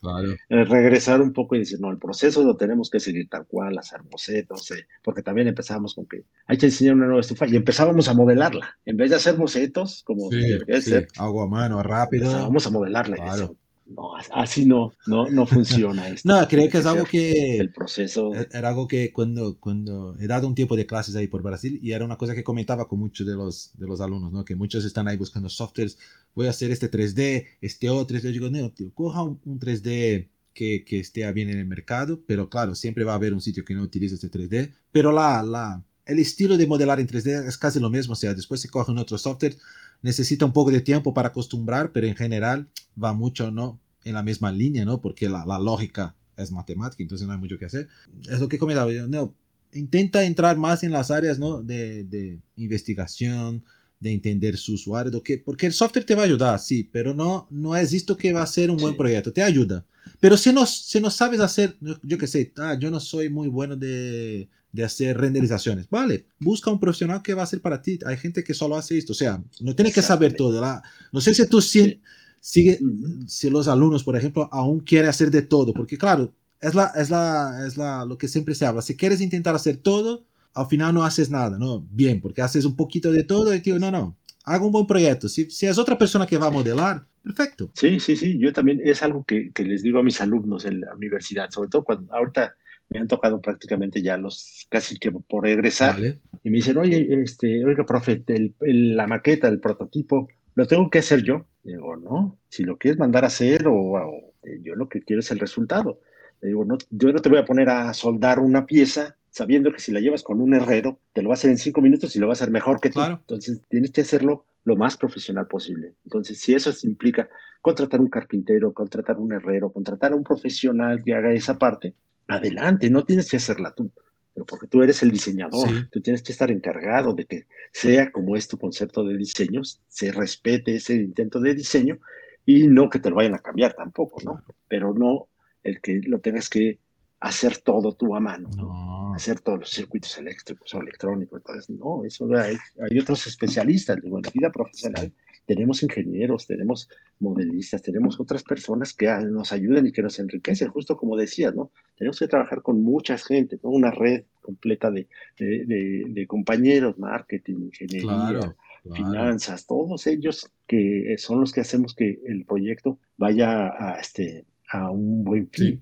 eh, regresar un poco y decir, no, el proceso lo tenemos que seguir tal cual, hacer bocetos, eh", porque también empezamos con que hay que enseñar una nueva estufa y empezábamos a modelarla. En vez de hacer bocetos, como sí, sí. a mano, rápido. Empezábamos a modelarla. Claro no, así no, no, no funciona esto. no, creo que es algo que... El proceso... E-, era algo que cuando, cuando he dado un tiempo de clases ahí por Brasil y era una cosa que comentaba con muchos de los, de los alumnos, ¿no? Que muchos están ahí buscando softwares, voy a hacer este 3D, este otro, yo digo, no, tío, coja un, 3D que, que, esté bien en el mercado, pero claro, siempre va a haber un sitio que no utilice este 3D, pero la, la, el estilo de modelar en 3D es casi lo mismo, o sea, después se coge un otro software, necesita un poco de tiempo para acostumbrar, pero en general va mucho, ¿no? En la misma línea, ¿no? Porque la, la lógica es matemática, entonces no hay mucho que hacer. Es lo que comentaba yo, no, intenta entrar más en las áreas, ¿no? De, de investigación, de entender su usuario, que, porque el software te va a ayudar, sí, pero no, no es esto que va a ser un buen proyecto, te ayuda. Pero si no, si no sabes hacer, yo qué sé, ah, yo no soy muy bueno de, de hacer renderizaciones. Vale, busca un profesional que va a hacer para ti. Hay gente que solo hace esto. O sea, no tiene que saber todo. ¿verdad? No sé si tú si, sigue, si los alumnos, por ejemplo, aún quieren hacer de todo. Porque claro, es, la, es, la, es la, lo que siempre se habla. Si quieres intentar hacer todo, al final no haces nada, ¿no? Bien, porque haces un poquito de todo y tío, no, no, haga un buen proyecto. Si, si es otra persona que va a modelar, perfecto. Sí, sí, sí. Yo también es algo que, que les digo a mis alumnos en la universidad, sobre todo cuando ahorita me han tocado prácticamente ya los casi que por egresar. Y me dicen, oye, este, oiga, profe, la maqueta, el prototipo, ¿lo tengo que hacer yo? digo, no, si lo quieres mandar a hacer o, eh, yo lo que quiero es el resultado. Le digo, no, yo no te voy a poner a soldar una pieza sabiendo que si la llevas con un herrero, te lo va a hacer en cinco minutos y lo va a hacer mejor que tú. Entonces tienes que hacerlo lo más profesional posible. Entonces, si eso implica contratar un carpintero, contratar un herrero, contratar a un profesional que haga esa parte, adelante, no tienes que hacerla tú, pero porque tú eres el diseñador, tú tienes que estar encargado de que sea como es tu concepto de diseño, se respete ese intento de diseño y no que te lo vayan a cambiar tampoco, ¿no? Pero no el que lo tengas que hacer todo tú a mano, ¿no? hacer todos los circuitos eléctricos o electrónicos, entonces no, eso hay, hay otros especialistas, en la vida profesional tenemos ingenieros, tenemos modelistas, tenemos otras personas que nos ayudan y que nos enriquecen, justo como decías, ¿no? Tenemos que trabajar con mucha gente, con una red completa de, de, compañeros, marketing, ingeniería, finanzas, todos ellos que son los que hacemos que el proyecto vaya a, este, a un buen fin. Sí,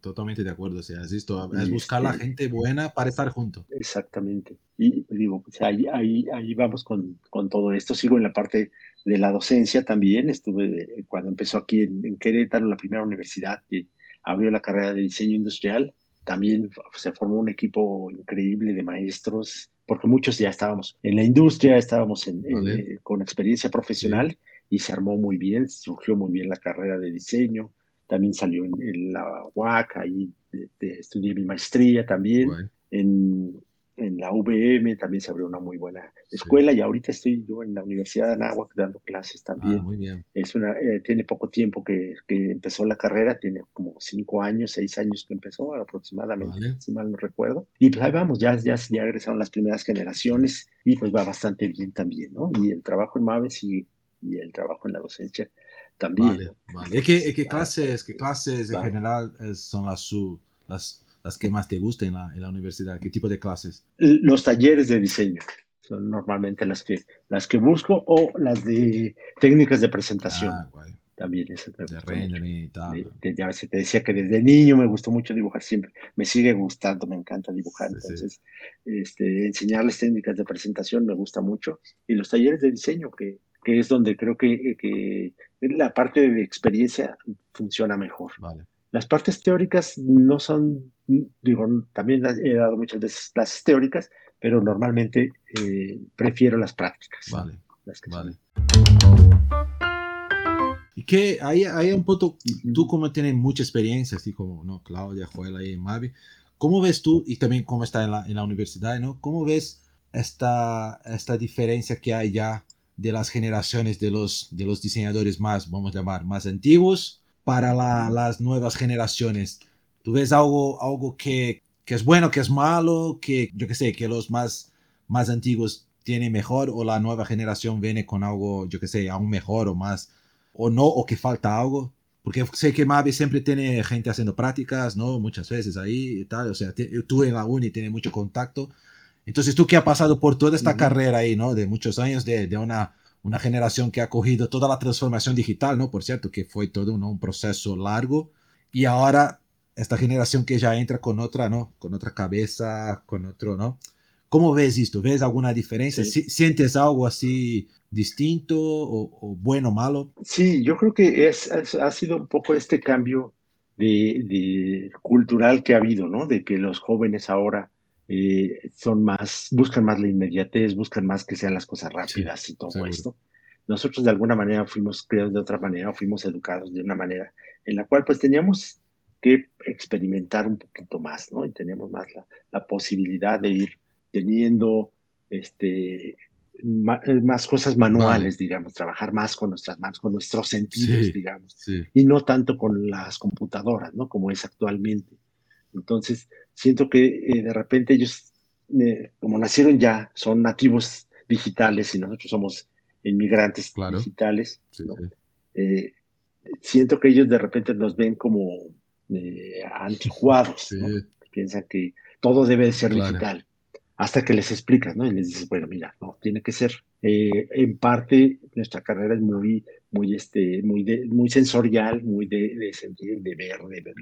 totalmente de acuerdo. O sea, es esto, es buscar la este gente buena para estar juntos. Exactamente. Y digo, pues ahí, ahí, ahí vamos con, con, todo esto. Sigo en la parte de la docencia también. Estuve cuando empezó aquí en, Querétaro, la primera universidad que abrió la carrera de diseño industrial. También se formó un equipo increíble de maestros, porque muchos ya estábamos en la industria, estábamos en, eh, con experiencia profesional y se armó muy bien, surgió muy bien la carrera de diseño también salió en, la UAC, ahí estudié mi maestría también, en, en, la VM también se abrió una muy buena escuela y ahorita estoy yo en la Universidad de Anáhuac dando clases también. Ah, muy bien. Es una, eh, tiene poco tiempo que, que, empezó la carrera, tiene como cinco años, seis años que empezó aproximadamente, si mal no recuerdo. Y pues ahí vamos, ya, ya, ya egresaron las primeras generaciones y pues va bastante bien también, ¿no? Y el trabajo en MAVES y, y el trabajo en la docencia también. Vale, ¿Qué, qué clases, qué clases en general son las, las, las que más te gustan en la, en la, universidad? ¿Qué tipo de clases? Los talleres de diseño son normalmente las que, las que busco o las de técnicas de presentación. Ah, También eso de y tal. ya se te decía que desde niño me gustó mucho dibujar siempre. Me sigue gustando, me encanta dibujar. Entonces, Este, enseñarles técnicas de presentación me gusta mucho. Y los talleres de diseño, que, que es donde creo que, que la parte de experiencia funciona mejor. Las partes teóricas no son, digo, también he dado muchas veces clases teóricas, pero normalmente eh, prefiero las prácticas. Vale. vale. Y que hay, hay un punto, tú como tienes mucha experiencia, así como ¿no? Claudia, Joel y Mavi, ¿cómo ves tú, y también cómo está en la, en la universidad, ¿no? ¿Cómo ves esta, esta diferencia que hay ya de las generaciones de los, de los diseñadores más, vamos a llamar, más antiguos para las nuevas generaciones. ¿Tú ves algo, algo que, que, es bueno, que es malo, que yo que sé, que los más, más antiguos tienen mejor o la nueva generación viene con algo, yo que sé, aún mejor o más, o no, o que falta algo? Porque sé que Mavi siempre tiene gente haciendo prácticas, ¿no? Muchas veces ahí y tal, o sea, tú en la uni tienes mucho contacto entonces tú que has pasado por toda esta carrera ahí, ¿no? De muchos años, de, de, una, una generación que ha cogido toda la transformación digital, ¿no? Por cierto, que fue todo un proceso largo. Y ahora esta generación que ya entra con otra, ¿no? Con otra cabeza, con otro, ¿no? ¿Cómo ves esto? ¿Ves alguna diferencia? ¿Sientes algo así distinto o, bueno o malo? Sí, yo creo que es, ha sido un poco este cambio de, de, cultural que ha habido, ¿no? De que los jóvenes ahora eh, son más, buscan más la inmediatez, buscan más que sean las cosas rápidas y todo esto. Nosotros de alguna manera fuimos creados de otra manera, fuimos educados de una manera en la cual pues teníamos que experimentar un poquito más, ¿no? Y teníamos más la, posibilidad de ir teniendo este, más, cosas manuales, digamos, trabajar más con nuestras manos, con nuestros sentidos, digamos, y no tanto con las computadoras, ¿no? Como es actualmente. Entonces, siento que eh, de repente ellos, eh, como nacieron ya, son nativos digitales y nosotros somos inmigrantes digitales. Eh, siento que ellos de repente nos ven como anticuados, piensan que todo debe de ser digital, hasta que les explicas, ¿no? Y les dices, bueno, mira, no, tiene que ser. en parte, nuestra carrera es muy, muy, este, muy, muy sensorial, muy de, sentir, de ver, de ver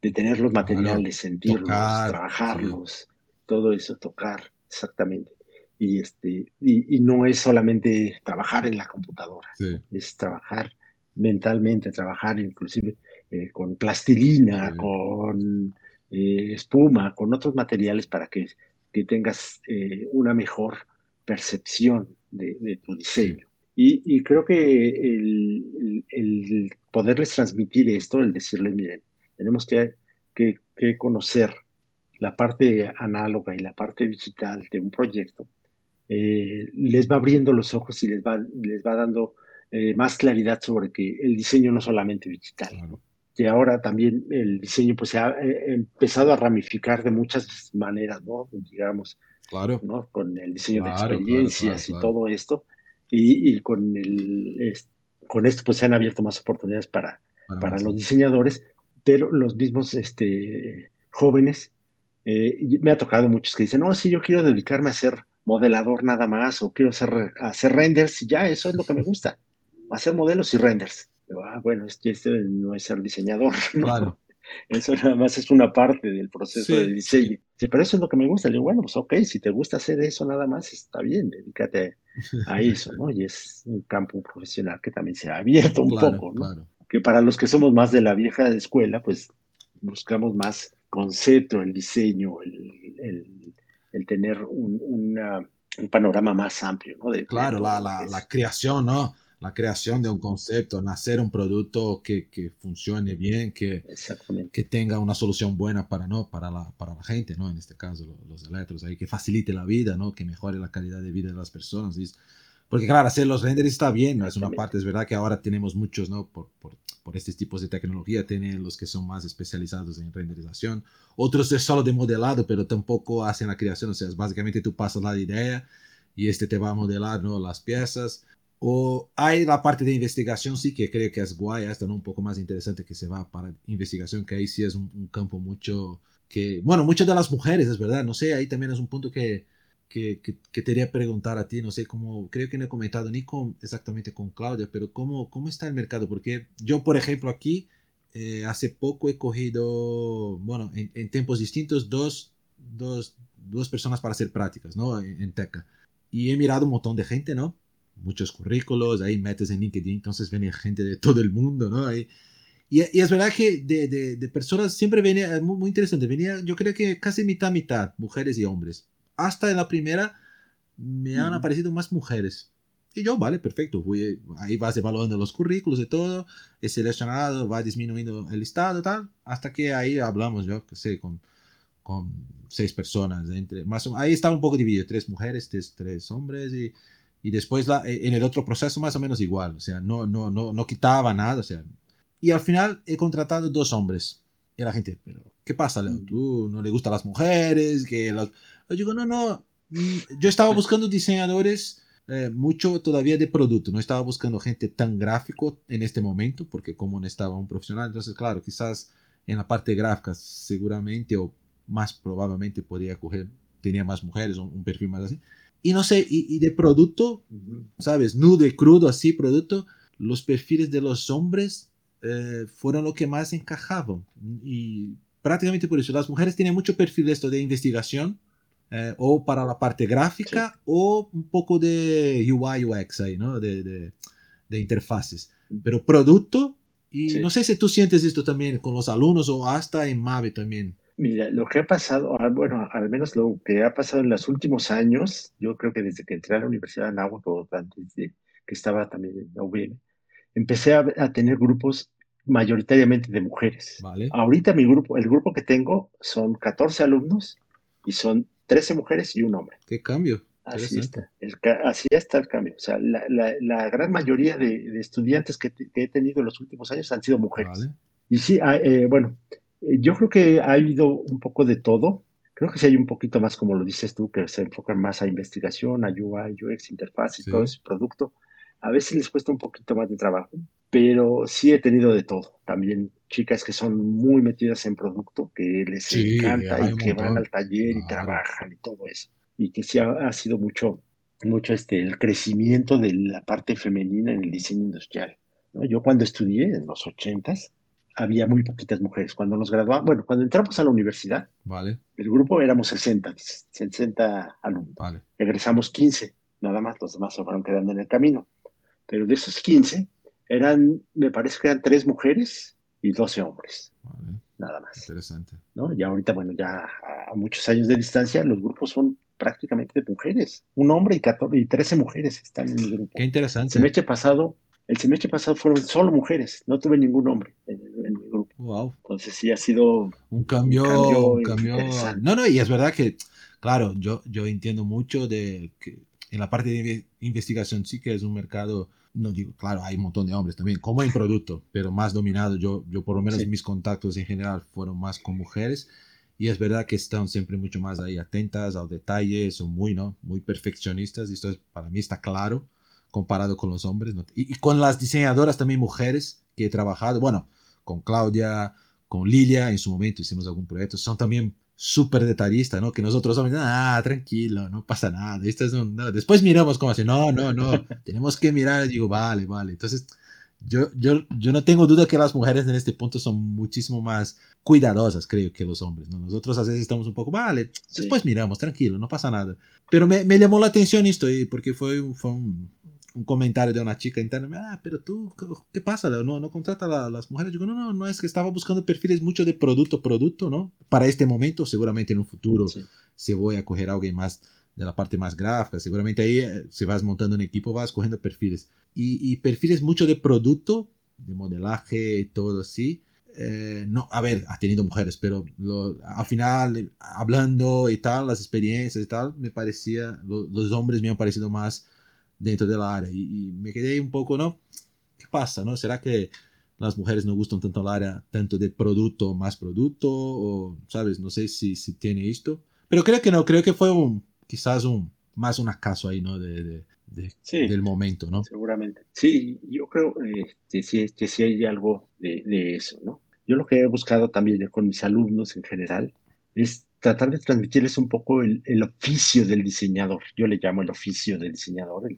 de tener los materiales, sentirlos, trabajarlos, todo eso, tocar, exactamente. Y, este, y, no es solamente trabajar en la computadora, es trabajar mentalmente, trabajar inclusive eh, con plastilina, con eh, espuma, con otros materiales para que, que tengas eh, una mejor percepción de, tu diseño. Y, creo que el, el, poderles transmitir esto, el decirles, miren, tenemos que, que, conocer la parte análoga y la parte digital de un proyecto, eh, les va abriendo los ojos y les va, les va dando eh, más claridad sobre que el diseño no solamente digital, que ahora también el diseño pues se ha eh, empezado a ramificar de muchas maneras, ¿no? Digamos, claro. ¿no? Con el diseño de experiencias y todo esto. y, con, el, con esto pues se han abierto más oportunidades para, para, los diseñadores, pero los mismos este, jóvenes, eh, me ha tocado muchos que dicen, no, sí, yo quiero dedicarme a ser modelador nada más, o quiero hacer, hacer renders, y ya, eso es lo que me gusta, hacer modelos y renders. ah, bueno, este, este, no es ser diseñador, Claro. Eso nada más es una parte del proceso de diseño. Sí, pero eso es lo que me gusta. Le digo, bueno, pues ok, si te gusta hacer eso nada más, está bien, dedícate a eso, ¿no? Y es un campo profesional que también se ha abierto un poco, ¿no? Que para los que somos más de la vieja escuela, pues buscamos más concepto, el diseño, el, el, tener un, un, panorama más amplio, ¿no? De, claro, la, la, la, creación, ¿no? La creación de un concepto, nacer un producto que, que funcione bien, que, que tenga una solución buena para, ¿no? para, la, para la gente, ¿no? En este caso, los, electros, ahí, que facilite la vida, ¿no? Que mejore la calidad de vida de las personas. Y, porque claro, hacer los renders está bien, ¿no? es una parte, es verdad que ahora tenemos muchos, ¿no? Por, por, por estos tipos de tecnología, tienen los que son más especializados en renderización, otros es solo de modelado, pero tampoco hacen la creación, o sea, básicamente tú pasas la idea y este te va a modelar, ¿no? Las piezas. O hay la parte de investigación, sí, que creo que es guay, hasta ¿no? un poco más interesante que se va para investigación, que ahí sí es un, un campo mucho que, bueno, muchas de las mujeres, es verdad, no sé, ahí también es un punto que que, que, que, quería preguntar a ti, no sé cómo, creo que no he comentado ni con, exactamente con Claudia, pero cómo, cómo está el mercado, porque yo, por ejemplo, aquí eh, hace poco he cogido, bueno, en, en tiempos distintos, dos, dos, dos, personas para hacer prácticas, ¿no? En, en, Teca. Y he mirado un montón de gente, ¿no? Muchos currículos, ahí metes en LinkedIn, entonces venía gente de todo el mundo, ¿no? Ahí, y, y, es verdad que de, de, de, personas siempre venía, muy, muy interesante, venía, yo creo que casi mitad, mitad, mujeres y hombres hasta en la primera me han aparecido más mujeres. Y yo, vale, perfecto. Voy, ahí vas evaluando los currículos y todo. He seleccionado, va disminuyendo el listado, tal. Hasta que ahí hablamos, yo que sé, con, con seis personas. Entre, más ahí estaba un poco dividido: tres mujeres, tres, tres hombres. Y, y después la, e, en el otro proceso, más o menos igual. O sea, no, no, no, no quitaba nada. O sea, y al final he contratado dos hombres. Y la gente, pero ¿qué pasa, Leo? ¿Tú no le gustan las mujeres? Que yo digo, no, no, mm, yo estaba buscando diseñadores eh, mucho todavía de producto, no estaba buscando gente tan gráfico en este momento, porque como no estaba un profesional, entonces claro, quizás en la parte gráfica seguramente o más probablemente podría coger, tenía más mujeres, un, un perfil más así. Y no sé, y, y de producto, ¿sabes? Nude, crudo, así, producto, los perfiles de los hombres eh, fueron lo que más encajaban. Y prácticamente por eso, las mujeres tienen mucho perfil de esto de investigación, eh, o para la parte gráfica sí. o un poco de UI UX ahí, ¿no? De, de, de interfaces. Pero producto, y sí. no sé si tú sientes esto también con los alumnos o hasta en Mave también. Mira, lo que ha pasado, ah, bueno, al menos lo que ha pasado en los últimos años, yo creo que desde que entré a la Universidad de Anáhuac antes de que estaba también en la UVM, empecé a, a tener grupos mayoritariamente de mujeres. Vale. Ahorita mi grupo, el grupo que tengo son 14 alumnos y son 13 mujeres y un hombre. ¿Qué cambio? Así está, el, así está el cambio. O sea, la, la, la gran mayoría de, de estudiantes que, que, he tenido en los últimos años han sido mujeres. Vale. Y sí, eh, bueno, yo creo que ha habido un poco de todo. Creo que sí hay un poquito más, como lo dices tú, que se enfocan más a investigación, a UI, UX, interfaz y sí. todo ese producto. A veces les cuesta un poquito más de trabajo, pero sí he tenido de todo. También chicas que son muy metidas en producto, que les sí, encanta y que van al taller y trabajan y todo eso. Y que sí ha, ha, sido mucho, mucho este, el crecimiento de la parte femenina en el diseño industrial. ¿no? Yo cuando estudié en los ochentas, había muy poquitas mujeres. Cuando nos graduamos, bueno, cuando entramos a la universidad, vale. el grupo éramos 60, 60 alumnos. Vale. Egresamos 15, nada más, los demás se fueron quedando en el camino. Pero de esos 15, eran, me parece que eran tres mujeres y 12 hombres. Vale. Nada más. Interesante. ¿no? Ya ahorita, bueno, ya a muchos años de distancia, los grupos son prácticamente de mujeres. Un hombre y, 14, y 13 mujeres están en el grupo. Qué interesante. El semestre pasado, el semestre pasado fueron solo mujeres, no tuve ningún hombre en, en mi grupo. Wow. Entonces sí ha sido un cambio, un cambio, un cambio. No, no, y es verdad que, claro, yo, yo entiendo mucho de que en la parte de investigación sí que es un mercado no digo, claro, hay un montón de hombres también, como en producto, pero más dominado. Yo, yo por lo menos sí. mis contactos en general fueron más con mujeres y es verdad que están siempre mucho más ahí atentas al detalle, son muy, ¿no? Muy perfeccionistas y esto es, para mí está claro comparado con los hombres. Y, con las diseñadoras también mujeres que he trabajado, bueno, con Claudia, con Lilia, en su momento hicimos algún proyecto, son también súper detallistas, ¿no? Que nosotros hombres, ah, tranquilo, no pasa nada. Esto es un, Después miramos como así, no, no, no, tenemos que mirar, y digo, vale, vale. Entonces, yo, yo, yo no tengo duda que las mujeres en este punto son muchísimo más cuidadosas, creo, que los hombres. ¿no? Nosotros a veces estamos un poco, vale, después miramos, tranquilo, no pasa nada. Pero me, me llamó la atención esto, porque fue, fue un, un, comentario de una chica interna, ah, pero tú, ¿qué pasa? ¿No, no contrata a las mujeres? Digo, no, no, no, es que estaba buscando perfiles mucho de producto, producto, ¿no? Para este momento, seguramente en un futuro se voy a coger a alguien más de la parte más gráfica, seguramente ahí eh, si vas montando un equipo vas cogiendo perfiles. Y, y perfiles mucho de producto, de modelaje, todo así eh, no, a ver, ha tenido mujeres, pero al final, hablando y tal, las experiencias y tal, me parecía, los hombres me han parecido más dentro del área y, me quedé un poco, ¿no? ¿Qué pasa, no? ¿Será que las mujeres no gustan tanto el área, tanto de producto, más producto, o, ¿sabes? No sé si, si tiene esto, pero creo que no, creo que fue un, quizás un, más un acaso ahí, ¿no? De, de, del momento, ¿no? Seguramente. Sí, yo creo este, sí, que sí hay algo de, de, eso, ¿no? Yo lo que he buscado también con mis alumnos en general es tratar de transmitirles un poco el, oficio del diseñador. Yo le llamo el oficio del diseñador,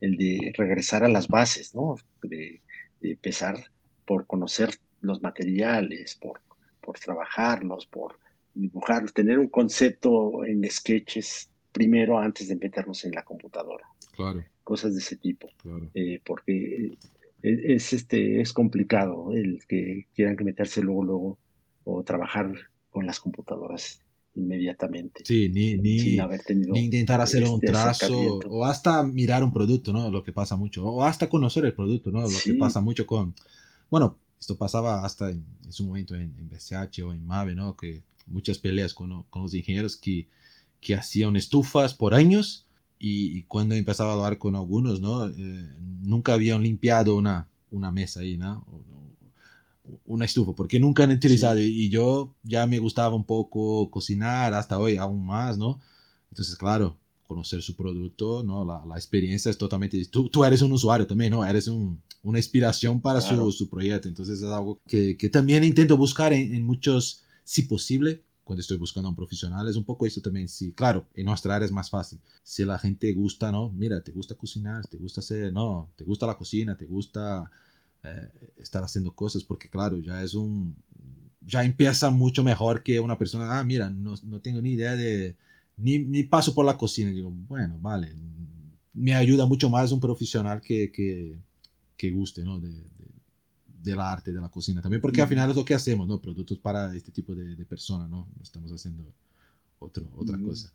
el, de regresar a las bases, ¿no? De, empezar por conocer los materiales, por, por trabajarlos, por dibujarlos, tener un concepto en sketches primero antes de meternos en la computadora. Claro. Cosas de ese tipo. Eh, porque es, este, es complicado el que quieran meterse luego, luego o trabajar con las computadoras inmediatamente. Sí, ni, ni, ni intentar hacer un este trazo o hasta mirar un producto, ¿no? Lo que pasa mucho. O hasta conocer el producto, ¿no? Lo que pasa mucho con... Bueno, esto pasaba hasta en, su momento en, en, BCH o en MAVE, ¿no? Que muchas peleas con, con los ingenieros que, que hacían estufas por años y, cuando empezaba a hablar con algunos, ¿no? Eh, nunca habían limpiado una, una mesa ahí, ¿no? Una estufa, porque nunca han utilizado. Y yo ya me gustaba un poco cocinar, hasta hoy aún más, ¿no? Entonces, claro, conocer su producto, ¿no? La, la experiencia es totalmente... Tú, tú, eres un usuario también, ¿no? Eres un, una inspiración para su, su, proyecto. Entonces, es algo que, que también intento buscar en, en muchos, si posible, cuando estoy buscando a un profesional, es un poco eso también. Sí, claro, en nuestra área es más fácil. Si la gente gusta, ¿no? Mira, te gusta cocinar, te gusta hacer, no, te gusta la cocina, te gusta eh, estar haciendo cosas, porque claro, ya es un, ya empieza mucho mejor que una persona, ah, mira, no, no tengo ni idea de, ni, ni, paso por la cocina. Digo, bueno, vale, me ayuda mucho más un profesional que, que, que guste, ¿no? De, del arte de la cocina también, porque al final es lo que hacemos, ¿no? Productos para este tipo de, de personas, ¿no? Estamos haciendo otro, otra cosa.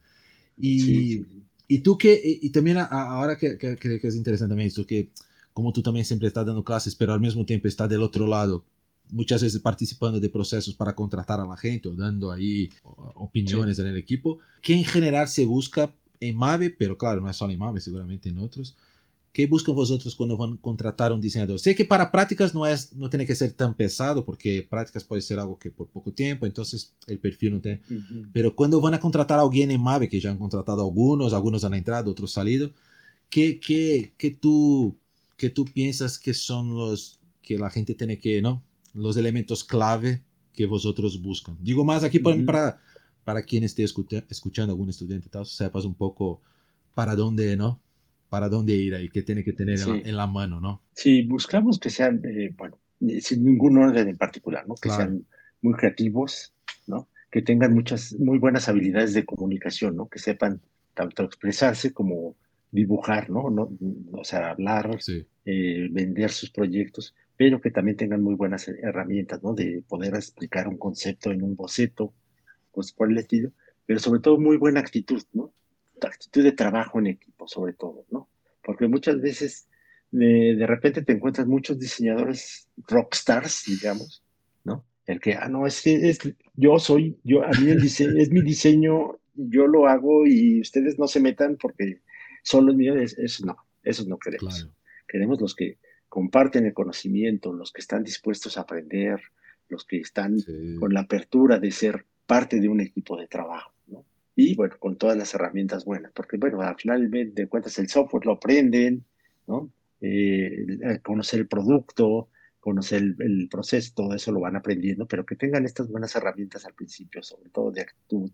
Y, y tú que, y, también ahora que, que, que, es interesante también esto, que como tú también siempre estás dando clases, pero al mismo tiempo estás del otro lado, muchas veces participando de procesos para contratar a la gente o dando ahí opiniones en el equipo, que en general se busca en MAVE, pero claro, no es solo en MAVE, seguramente en otros, ¿Qué buscan vosotros cuando van a contratar a un diseñador? Sé que para prácticas no, es, no tiene que ser tan pesado, porque prácticas puede ser algo que por poco tiempo, entonces el perfil no tiene. Pero cuando van a contratar a alguien en MAVE, que ya han contratado algunos, algunos han entrado, otros salido, ¿qué, qué, qué, tú, qué tú piensas que son los que la gente tiene que, ¿no? Los elementos clave que vosotros buscan. Digo más aquí para, para quien esté escuchando, algún estudiante, tal, sepas un poco para dónde, ¿no? para dónde ir y qué tiene que tener en, la, mano, ¿no? Sí, buscamos que sean, eh, bueno, sin ningún orden en particular, ¿no? Que sean muy creativos, ¿no? Que tengan muchas, muy buenas habilidades de comunicación, ¿no? Que sepan tanto expresarse como dibujar, ¿no? no o sea, hablar, eh, vender sus proyectos, pero que también tengan muy buenas herramientas, ¿no? De poder explicar un concepto en un boceto, pues por el estilo, pero sobre todo muy buena actitud, ¿no? actitud de trabajo en equipo, sobre todo, ¿no? Porque muchas veces de, de repente te encuentras muchos diseñadores rockstars, digamos, ¿no? El que, ah, no, es que es, yo soy, yo, a mí el diseño, es mi diseño, yo lo hago y ustedes no se metan porque son los míos, eso no, eso no queremos. Queremos los que comparten el conocimiento, los que están dispuestos a aprender, los que están con la apertura de ser parte de un equipo de trabajo y bueno, con todas las herramientas buenas, porque bueno, al final de cuentas el software lo aprenden, ¿no? Eh, conocer el producto, conocer el, proceso, todo eso lo van aprendiendo, pero que tengan estas buenas herramientas al principio, sobre todo de actitud,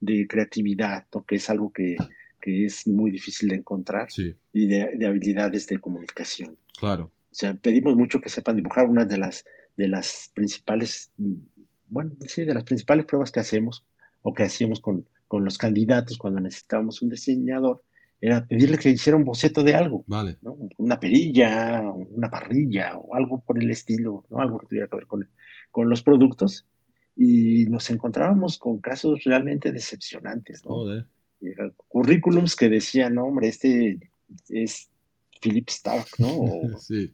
de creatividad, que es algo que, que, es muy difícil de encontrar, y de, de, habilidades de comunicación. Claro. O sea, pedimos mucho que sepan dibujar una de las, de las principales, bueno, sí, de las principales pruebas que hacemos o que hacíamos con, con los candidatos cuando necesitábamos un diseñador, era pedirle que hiciera un boceto de algo. Vale. Una perilla, una parrilla o algo por el estilo, ¿no? algo que tuviera que ver con, con los productos. Y nos encontrábamos con casos realmente decepcionantes. ¿no? Currículums que decían, no, hombre, este es Philip Stark, ¿no? sí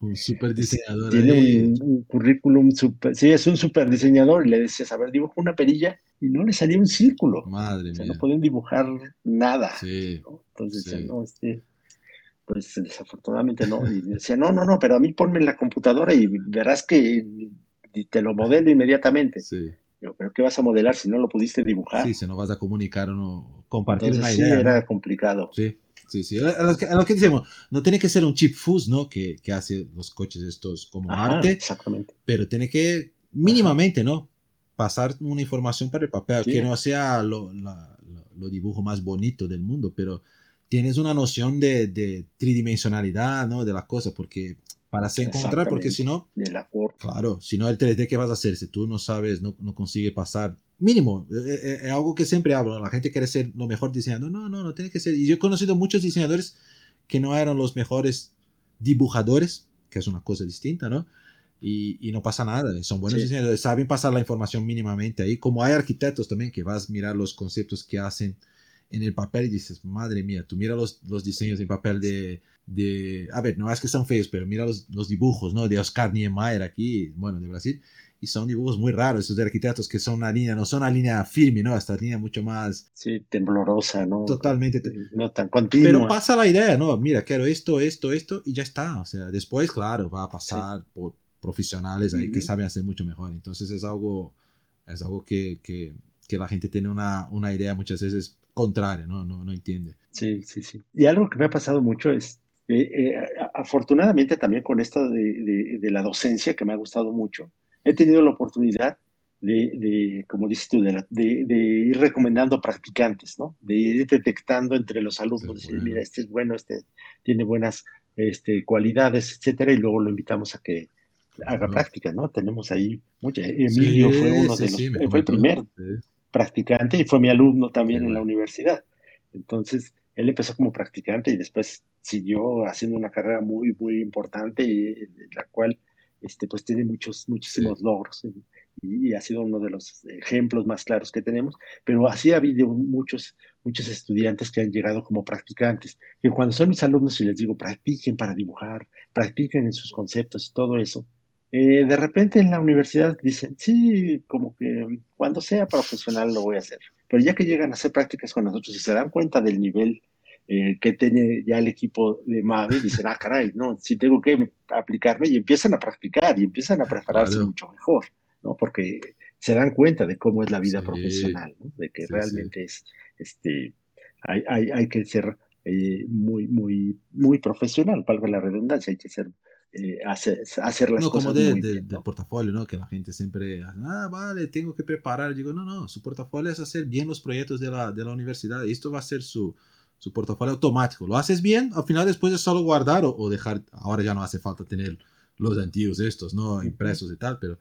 un super diseñador. Tiene un, currículum super, sí, es un super diseñador y le decías, a ver, dibuja una perilla y no le salía un círculo. Madre o sea, no pueden dibujar nada. Sí, Entonces, no, este, pues desafortunadamente no. Y decía, no, no, no, pero a mí ponme en la computadora y verás que te lo modelo inmediatamente. Sí. Pero ¿qué vas a modelar si no lo pudiste dibujar? Sí, si no vas a comunicar o no compartir una idea. Sí, era complicado. Sí. Sí, sí. A lo, que, a lo, que, decimos, no tiene que ser un chip fuzz, ¿no? Que, que hace los coches estos como arte. Exactamente. Pero tiene que mínimamente, ¿no? Pasar una información para el papel, que no sea lo, la, lo, dibujo más bonito del mundo, pero tienes una noción de, de tridimensionalidad, ¿no? De las cosas, porque para hacer encontrar, porque si no, claro, si no el 3D, ¿qué vas a hacer? Si tú no sabes, no, no consigue pasar. Mínimo, es, eh, eh, eh, algo que siempre hablo, la gente quiere ser lo mejor diseñando, no, no, no tiene que ser, y yo he conocido muchos diseñadores que no eran los mejores dibujadores, que es una cosa distinta, ¿no? Y, y no pasa nada, son buenos diseñadores, saben pasar la información mínimamente ahí, como hay arquitectos también que vas a mirar los conceptos que hacen en el papel y dices, madre mía, tú mira los, los diseños en papel de, de, a ver, no es que son feos, pero mira los, los dibujos, ¿no? De Oscar Niemeyer aquí, bueno, de Brasil, y son dibujos muy raros esos de arquitectos que son una línea, no son una línea firme, ¿no? Esta línea mucho más... Sí, temblorosa, ¿no? Totalmente. No tan continua. Pero pasa la idea, ¿no? Mira, quiero esto, esto, esto y ya está. O sea, después, claro, va a pasar por profesionales ahí que saben hacer mucho mejor. Entonces es algo, es algo que, que, que la gente tiene una, una idea muchas veces contraria, ¿no? No, no entiende. Sí, sí, sí. Y algo que me ha pasado mucho es, eh, eh, afortunadamente también con esto de, de, de la docencia, que me ha gustado mucho, he tenido la oportunidad de, como dices tú, de, de, ir recomendando practicantes, ¿no? De ir detectando entre los alumnos, decir, mira, este es bueno, este tiene buenas este, cualidades, etcétera, y luego lo invitamos a que haga práctica, ¿no? Tenemos ahí mucha. Emilio fue uno de los, fue el primer practicante y fue mi alumno también en la universidad. Entonces, él empezó como practicante y después siguió haciendo una carrera muy, muy importante y la cual este, pues tiene muchos, muchísimos logros y, ha sido uno de los ejemplos más claros que tenemos, pero así ha habido muchos, muchos estudiantes que han llegado como practicantes, que cuando son mis alumnos y les digo, practiquen para dibujar, practiquen en sus conceptos y todo eso, eh, de repente en la universidad dicen, sí, como que cuando sea profesional lo voy a hacer, pero ya que llegan a hacer prácticas con nosotros y se dan cuenta del nivel eh, que tiene ya el equipo de Mave, dicen, ah, caray, no, sí tengo que aplicarme y empiezan a practicar y empiezan a prepararse mucho mejor, ¿no? Porque se dan cuenta de cómo es la vida profesional, ¿no? De que realmente es, este, hay, hay, hay que ser eh, muy, muy, muy profesional, valga la redundancia, hay que ser eh, hacer, hacer, las no, cosas como de, muy de, bien, del portafolio, ¿no? Que la gente siempre, ah, vale, tengo que preparar. Digo, no, no, su portafolio es hacer bien los proyectos de la, de la universidad. Esto va a ser su, su portafolio automático. Lo haces bien, al final después es solo guardar o, dejar, ahora ya no hace falta tener los antiguos estos, ¿no? Impresos y tal, pero...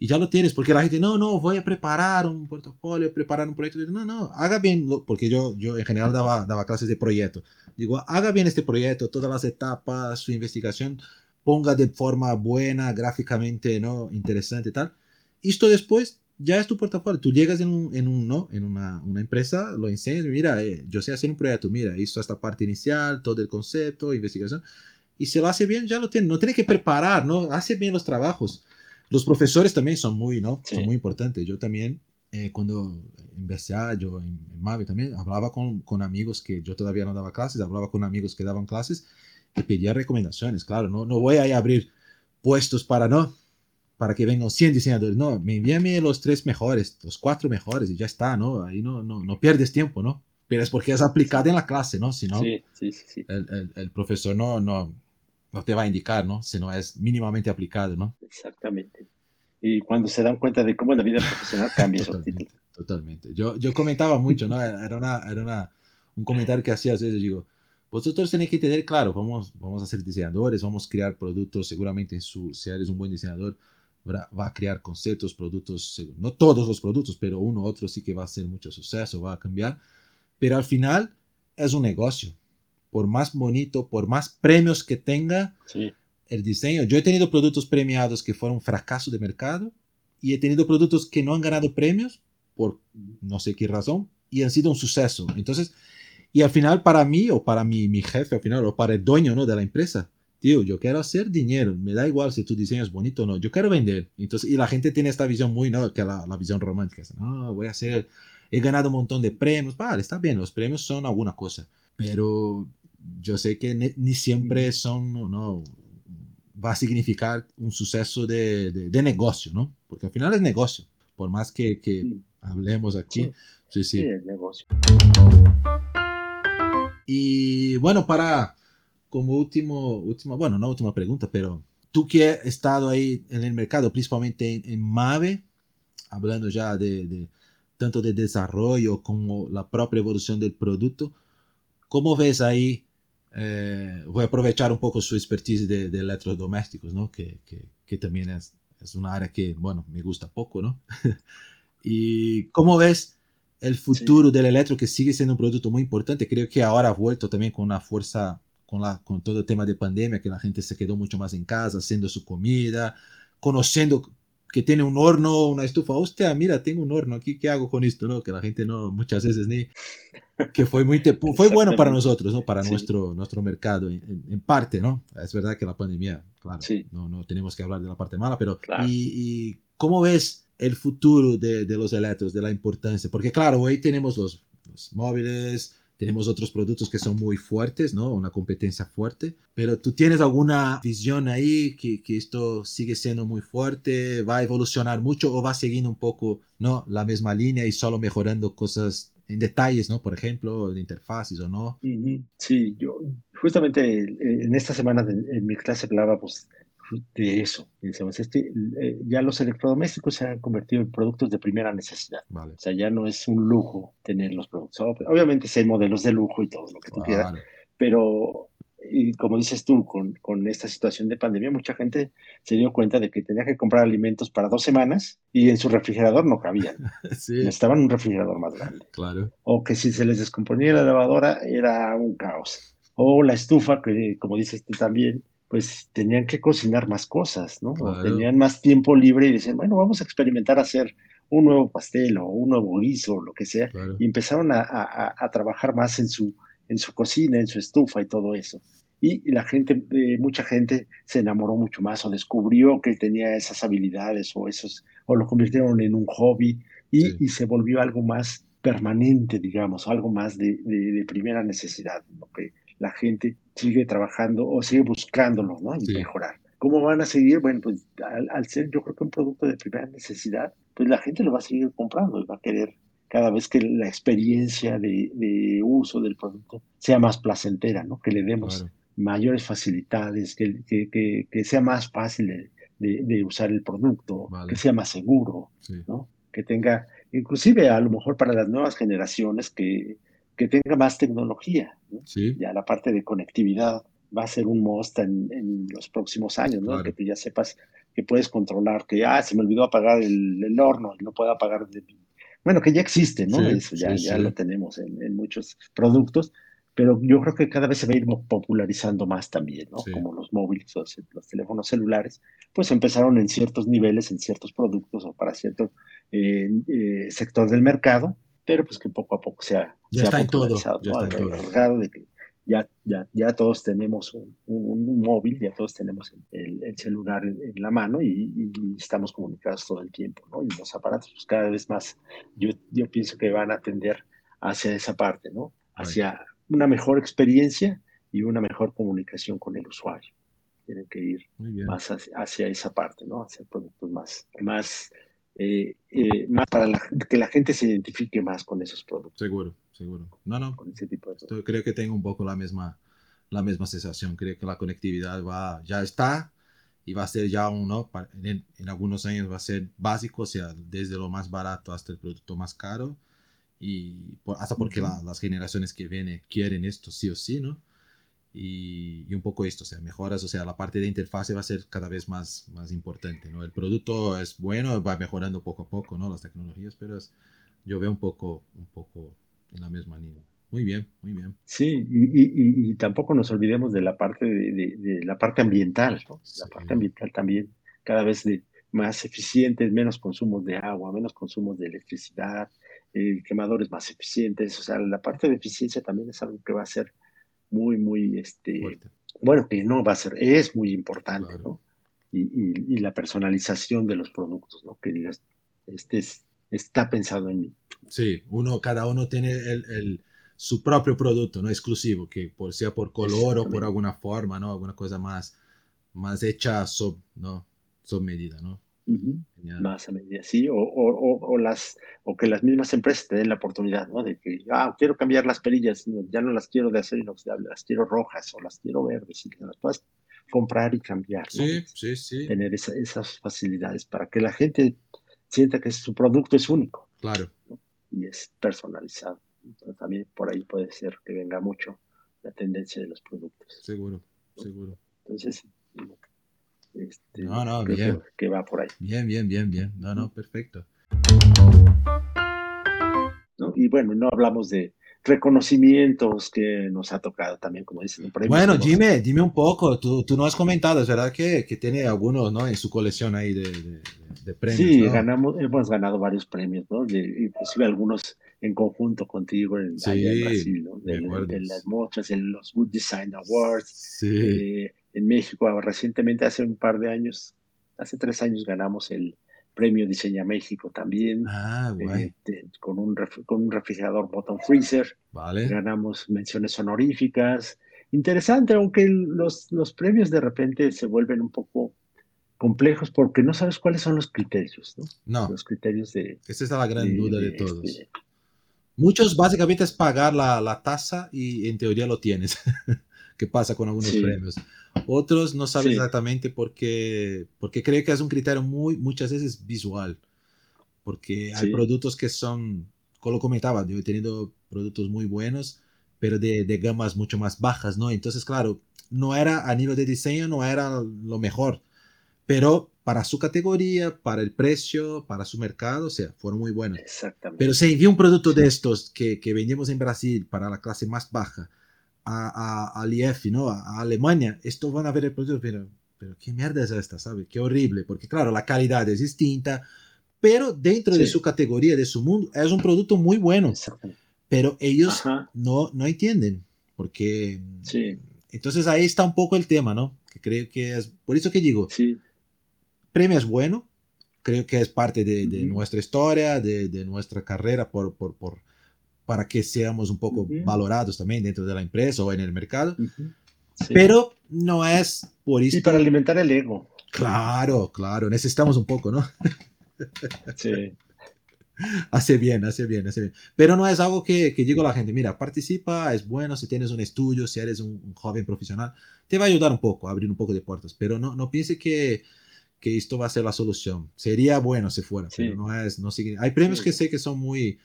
Y ya lo tienes, porque la gente, no, no, voy a preparar un portafolio, preparar un proyecto. No, no, haga bien, porque yo, yo en general daba, daba clases de proyecto. Digo, haga bien este proyecto, todas las etapas, su investigación, ponga de forma buena, gráficamente, ¿no? Interesante y tal. Esto después ya es tu portafolio. Tú llegas en, un, en, un, ¿no? en una, una, empresa, lo enseñas, mira, eh, yo sé hacer un proyecto, mira, hizo esta parte inicial, todo el concepto, investigación, y si lo hace bien, ya lo tiene. No tiene que preparar, ¿no? Hace bien los trabajos. Los profesores también son muy, ¿no? Son muy importantes. Yo también, eh, cuando investigué, yo en, en Mave también, hablaba con, con amigos que yo todavía no daba clases, hablaba con amigos que daban clases y pedía recomendaciones, claro, no, no voy a abrir puestos para, ¿no? para que vengan 100 diseñadores. No, me envíame los tres mejores, los cuatro mejores y ya está, ¿no? Ahí no, no, no pierdes tiempo, ¿no? pero es porque es aplicada en la clase, ¿no? Si no, Sí, sí, sí, el, el- el profesor no, no, no te va a indicar, ¿no? Si no es mínimamente aplicado, ¿no? Exactamente. Y cuando se dan cuenta de cómo la vida profesional cambia su actitud. Totalmente, totalmente. Yo, yo comentaba mucho, ¿no? Era, una, era una, un comentario que hacía a veces, digo, vosotros tenéis que tener claro, vamos, vamos a ser diseñadores, vamos a crear productos, seguramente en su, si eres un buen diseñador, va a crear conceptos, productos, no todos los productos, pero uno u otro sí que va a ser mucho suceso, va a cambiar, pero al final es un negocio. Por más bonito, por más premios que tenga, Sí, el diseño. Yo he tenido productos premiados que fueron fracaso de mercado y he tenido productos que no han ganado premios por no sé qué razón y han sido un suceso. Entonces, y al final para mí o para mi, mi jefe al final o para el dueño ¿no? de la empresa, tío, yo quiero hacer dinero, me da igual si tu diseño es bonito o no, yo quiero vender. Entonces, y la gente tiene esta visión muy, ¿no? Que la, la visión romántica, es, no, voy a hacer, he ganado un montón de premios, vale, está bien, los premios son alguna cosa, pero yo sé que ni, ni siempre son, no, no, va a significar un suceso de, de, de, negocio, ¿no? Porque al final es negocio, por más que, que sí, hablemos aquí. Sí, sí. sí, el negocio. Y bueno, para como último, última, bueno, no última pregunta, pero tú que has estado ahí en el mercado, principalmente en, en Mave, hablando ya de, de, tanto de desarrollo como la propia evolución del producto, ¿cómo ves ahí? Eh, voy a aprovechar un poco su expertise de, de electrodomésticos, ¿no? Que, que, que también es, es, una área que, bueno, me gusta poco, ¿no? y ¿cómo ves el futuro sí. del electro que sigue siendo un producto muy importante? Creo que ahora ha vuelto también con una fuerza, con, la, con todo el tema de pandemia, que la gente se quedó mucho más en casa, haciendo su comida, conociendo que tiene un horno, una estufa, hostia, mira, tengo un horno aquí, ¿qué hago con esto? ¿no? Que la gente no, muchas veces ni, que fue muy, fue bueno para nosotros, ¿no? Para sí. nuestro, nuestro mercado, en, en, parte, ¿no? Es verdad que la pandemia, claro, sí. no, no tenemos que hablar de la parte mala, pero, claro. y, y, cómo ves el futuro de, de, los electros, de la importancia? Porque claro, hoy tenemos los, los móviles, tenemos otros productos que son muy fuertes, ¿no? Una competencia fuerte. Pero tú tienes alguna visión ahí que, que, esto sigue siendo muy fuerte, va a evolucionar mucho o va siguiendo un poco, ¿no? La misma línea y solo mejorando cosas en detalles, ¿no? Por ejemplo, de interfaces o no. Sí, yo justamente en esta semana en mi clase hablaba pues, de eso. Decíamos, este, eh, ya los electrodomésticos se han convertido en productos de primera necesidad. Vale. O sea, ya no es un lujo tener los productos. Obviamente sí hay modelos de lujo y todo lo que tú Vale. quieras, pero y como dices tú, con, con, esta situación de pandemia, mucha gente se dio cuenta de que tenía que comprar alimentos para dos semanas y en su refrigerador no cabían. sí. Necesitaban un refrigerador más grande. Claro. O que si se les descomponía la lavadora era un caos. O la estufa, que como dices tú también, pues tenían que cocinar más cosas, ¿no? Claro. Tenían más tiempo libre y decían, bueno, vamos a experimentar a hacer un nuevo pastel o un nuevo guiso o lo que sea. Claro. Y empezaron a, a, a, trabajar más en su, en su cocina, en su estufa y todo eso. Y la gente, eh, mucha gente se enamoró mucho más o descubrió que tenía esas habilidades o esos, o lo convirtieron en un hobby y, Sí. y se volvió algo más permanente, digamos, algo más de, de, de primera necesidad, ¿no? que la gente sigue trabajando o sigue buscándolo, ¿no? Y Sí. mejorar. ¿Cómo van a seguir? Bueno, pues al, al ser yo creo que un producto de primera necesidad, pues la gente lo va a seguir comprando y va a querer cada vez que la experiencia de, de uso del producto sea más placentera, ¿no? Que le demos Claro. mayores facilidades, que, que, que, que sea más fácil de, de, de usar el producto, Vale. que sea más seguro, Sí. ¿no? Que tenga, inclusive a lo mejor para las nuevas generaciones, que, que tenga más tecnología, ¿no? Sí. Ya la parte de conectividad va a ser un must en, en los próximos años, ¿no? Claro. Que tú ya sepas que puedes controlar, que, ah, se me olvidó apagar el, el horno y no puedo apagar. de- Bueno, que ya existe, ¿no? Sí, Eso ya, sí, ya lo tenemos en, en muchos productos, pero yo creo que cada vez se va a ir popularizando más también, ¿no? Como los móviles, los, los teléfonos celulares, pues empezaron en ciertos niveles, en ciertos productos o para cierto eh, eh, sector del mercado, pero pues que poco a poco se ha, Ya se ha está todo, ya ¿no? está todo. de que ya, ya, ya todos tenemos un, un- un móvil, ya todos tenemos el, el celular en, en la mano y, y- estamos comunicados todo el tiempo, ¿no? Y los aparatos, pues cada vez más, yo, yo pienso que van a tender hacia esa parte, ¿no? Hacia una mejor experiencia y una mejor comunicación con el usuario. Tienen que ir más hacia, hacia esa parte, ¿no? Hacia productos más, más, eh, eh, más para la- que la gente se identifique más con esos productos. Seguro, seguro. No, no. Con ese tipo de creo que tengo un poco la misma, la misma sensación. Creo que la conectividad va, ya está y va a ser ya uno, en, en, algunos años va a ser básico, o sea, desde lo más barato hasta el producto más caro y hasta porque la, las generaciones que vienen quieren esto sí o sí, ¿no? Y, y, un poco esto, o sea, mejoras, o sea, la parte de interfase va a ser cada vez más, más importante, ¿no? El producto es bueno, va mejorando poco a poco, ¿no? Las tecnologías, pero es, yo veo un poco, un poco en la misma línea. Muy bien, muy bien. Sí, y, y, y tampoco nos olvidemos de la parte de, de, de la parte ambiental, ¿no? La Sí. parte ambiental también, cada vez de más eficientes, menos consumos de agua, menos consumos de electricidad, eh, quemadores más eficientes, o sea, la parte de eficiencia también es algo que va a ser muy, muy, este, Fuerte. bueno, que no va a ser, es muy importante, Claro. ¿no? Y, y, y la personalización de los productos, ¿no? Que digas, este es, está pensado en mí. Sí, uno, cada uno tiene el, el- su propio producto, ¿no? Exclusivo, que por sea por color o por alguna forma, ¿no? Alguna cosa más, más hecha sob, ¿no? Sob medida, ¿no? Más a medida, sí, o, o, o, las, o que las mismas empresas te den la oportunidad, ¿no? De que, ah, quiero cambiar las perillas, ya no las quiero de acero inoxidable, las quiero rojas o las quiero verdes, y que las puedas comprar y cambiar, ¿no? Sí, sí, sí, Tener esa- esas facilidades para que la gente sienta que su producto es único claro. y es personalizado. Entonces, también por ahí puede ser que venga mucho la tendencia de los productos. Seguro, seguro. Entonces, este, No, no, bien. que, va por ahí. Bien, bien, bien, bien. No, no, perfecto. ¿no? Y bueno, no hablamos de reconocimientos que nos ha tocado también, como dicen, Bueno, como- dime, dime un poco, tú, tú no has comentado, es verdad que, que tiene algunos, ¿no? En su colección ahí de, de- de premios, Sí, ¿no? ganamos, hemos ganado varios premios, ¿no? De- inclusive algunos en conjunto contigo en, Sí, allá en Brasil, ¿no? De, de las muestras, en los Good Design Awards, Sí, eh, en México ah, recientemente, hace un par de años, hace tres años ganamos el premio Diseña México también, ah, eh, con, un con un refrigerador bottom freezer. vale. ganamos menciones honoríficas. Interesante, aunque los, los premios de repente se vuelven un poco complejos porque no sabes cuáles son los criterios, ¿no? No, Los criterios de... esa es la gran de- duda de de, todos. este, Muchos básicamente es pagar la, la tasa y en teoría lo tienes. ¿Qué pasa con algunos Sí. premios? Otros no saben Sí. exactamente porque, porque creo que es un criterio muy, muchas veces visual. Porque hay Sí. productos que son, como lo comentaba, yo he tenido productos muy buenos, pero de, de gamas mucho más bajas, ¿no? Entonces, claro, no era a nivel de diseño, no era lo mejor. Pero para su categoría, para el precio, para su mercado, o sea, fueron muy buenos. Exactamente. Pero si envía un producto de estos que, que vendemos en Brasil para la clase más baja a, a, al IF, ¿no? A, a Alemania, esto van a ver el producto, pero, pero qué mierda es esta, ¿sabes? Qué horrible, porque claro, la calidad es distinta, pero dentro de Sí. su categoría, de su mundo, es un producto muy bueno, pero ellos Ajá, no, no entienden, porque sí, entonces ahí está un poco el tema, ¿no? Que creo que es, por eso que digo, sí, premio es bueno, creo que es parte de, de Ujú. nuestra historia, de, de nuestra carrera, por, por, por, para que seamos un poco Ujú. valorados también dentro de la empresa o en el mercado, ujú, sí. pero no es por Y esto. para alimentar el ego. Claro, claro, necesitamos un poco, ¿no? Sí, Hace bien, hace bien, hace bien. Pero no es algo que, que digo a la gente, mira, participa, es bueno si tienes un estudio, si eres un, un joven profesional, te va a ayudar un poco, a abrir un poco de puertas, pero no, no piense que, que esto va a ser la solución. Sería bueno si fuera, Sí. pero no es, no sigue. Hay premios Sí. que sé que son muy,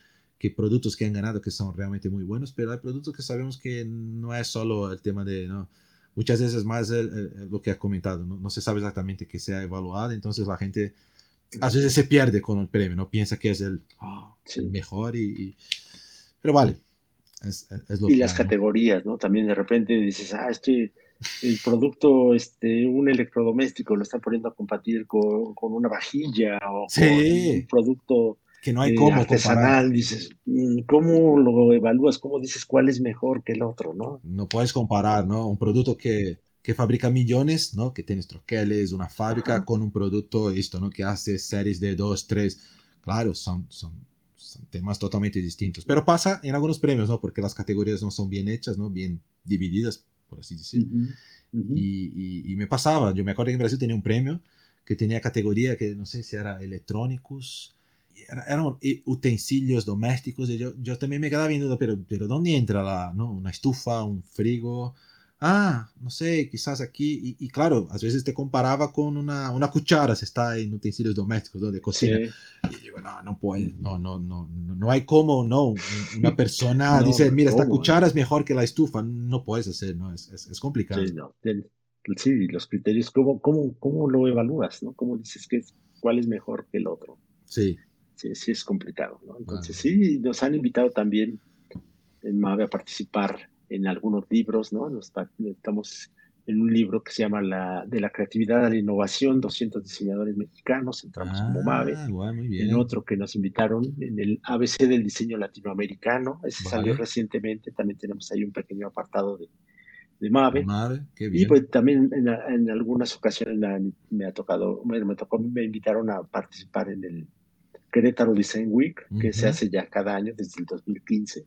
que productos que han ganado que son realmente muy buenos, pero hay productos que sabemos que no es solo el tema de, ¿no? Muchas veces más el- el- lo que has comentado, ¿no? no se sabe exactamente que sea evaluado, entonces la gente a veces se pierde con el premio, no piensa que es el, ah, Sí. el mejor y, y- Pero vale, es, es- lo y que las hay, ¿no? categorías, ¿no? También de repente dices, ah, este, el producto, este, un electrodoméstico lo están poniendo a competir con, con una vajilla o Sí. con un producto Que no hay eh, cómo comparar. artesanal, dices, mm, ¿cómo lo evalúas? ¿Cómo dices cuál es mejor que el otro, no? No puedes comparar, ¿no? Un producto que, que fabrica millones, ¿no? Que tienes troqueles, una fábrica Ajá. con un producto, esto, ¿no? Que hace series de dos, tres. Claro, son, son, son temas totalmente distintos. Pero pasa en algunos premios, ¿no? Porque las categorías no son bien hechas, ¿no? Bien divididas, por así decirlo. Y, y- y me pasaba, yo me acuerdo que en Brasil tenía un premio que tenía categoría que no sé si era electrónicos eran utensilios domésticos y yo, yo también me quedaba viendo, pero, pero ¿dónde entra la, no? una estufa, un frigo? Ah, no sé, quizás aquí. Y, claro, a veces te comparaba con una, una cuchara, si está en utensilios domésticos ¿no? de cocina. Y digo, no, no puede, no, no, no, no, hay cómo, no. Una persona dice, mira, esta cuchara es mejor que la estufa. No puedes hacer, ¿no? Es, es, complicado. Sí, no. sí, los criterios, ¿cómo, cómo, cómo lo evalúas, no? ¿Cómo dices que cuál es mejor que el otro? Sí sí, sí es complicado, ¿no? Entonces sí, nos han invitado también en MAVE a participar en algunos libros, ¿no? estamos en un libro que se llama la, De la creatividad a la innovación, 200 diseñadores mexicanos, entramos como ah, MAVE. En otro que nos invitaron en el ABC del diseño latinoamericano, ese salió recientemente, también tenemos ahí un pequeño apartado de, de MAVE. Y pues también en, algunas ocasiones me, ha tocado, me, me, tocó, me invitaron a participar en el Querétaro Design Week, que se hace ya cada año desde el 2015.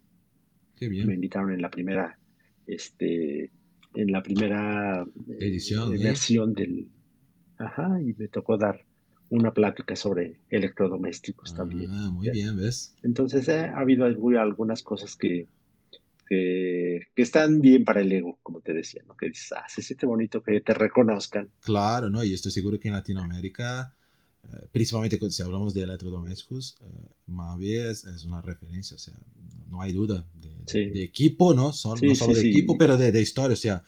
Qué bien. Me invitaron en la primera, este, en la primera eh, edición eh, versión del, ajá, y me tocó dar una plática sobre electrodomésticos también. Ah, muy bien, ¿ves? Entonces eh, ha habido algunas cosas que, que, están bien para el ego, como te decía, ¿no? Que dices, ah, se siente bonito que te reconozcan. Claro, ¿no? Y estoy seguro que en Latinoamérica principalmente si hablamos de electrodomésticos, uh, Mavi es, una referencia, o sea, no hay duda de, equipo, ¿no? Son, no solo de equipo, pero de, de, historia, o sea,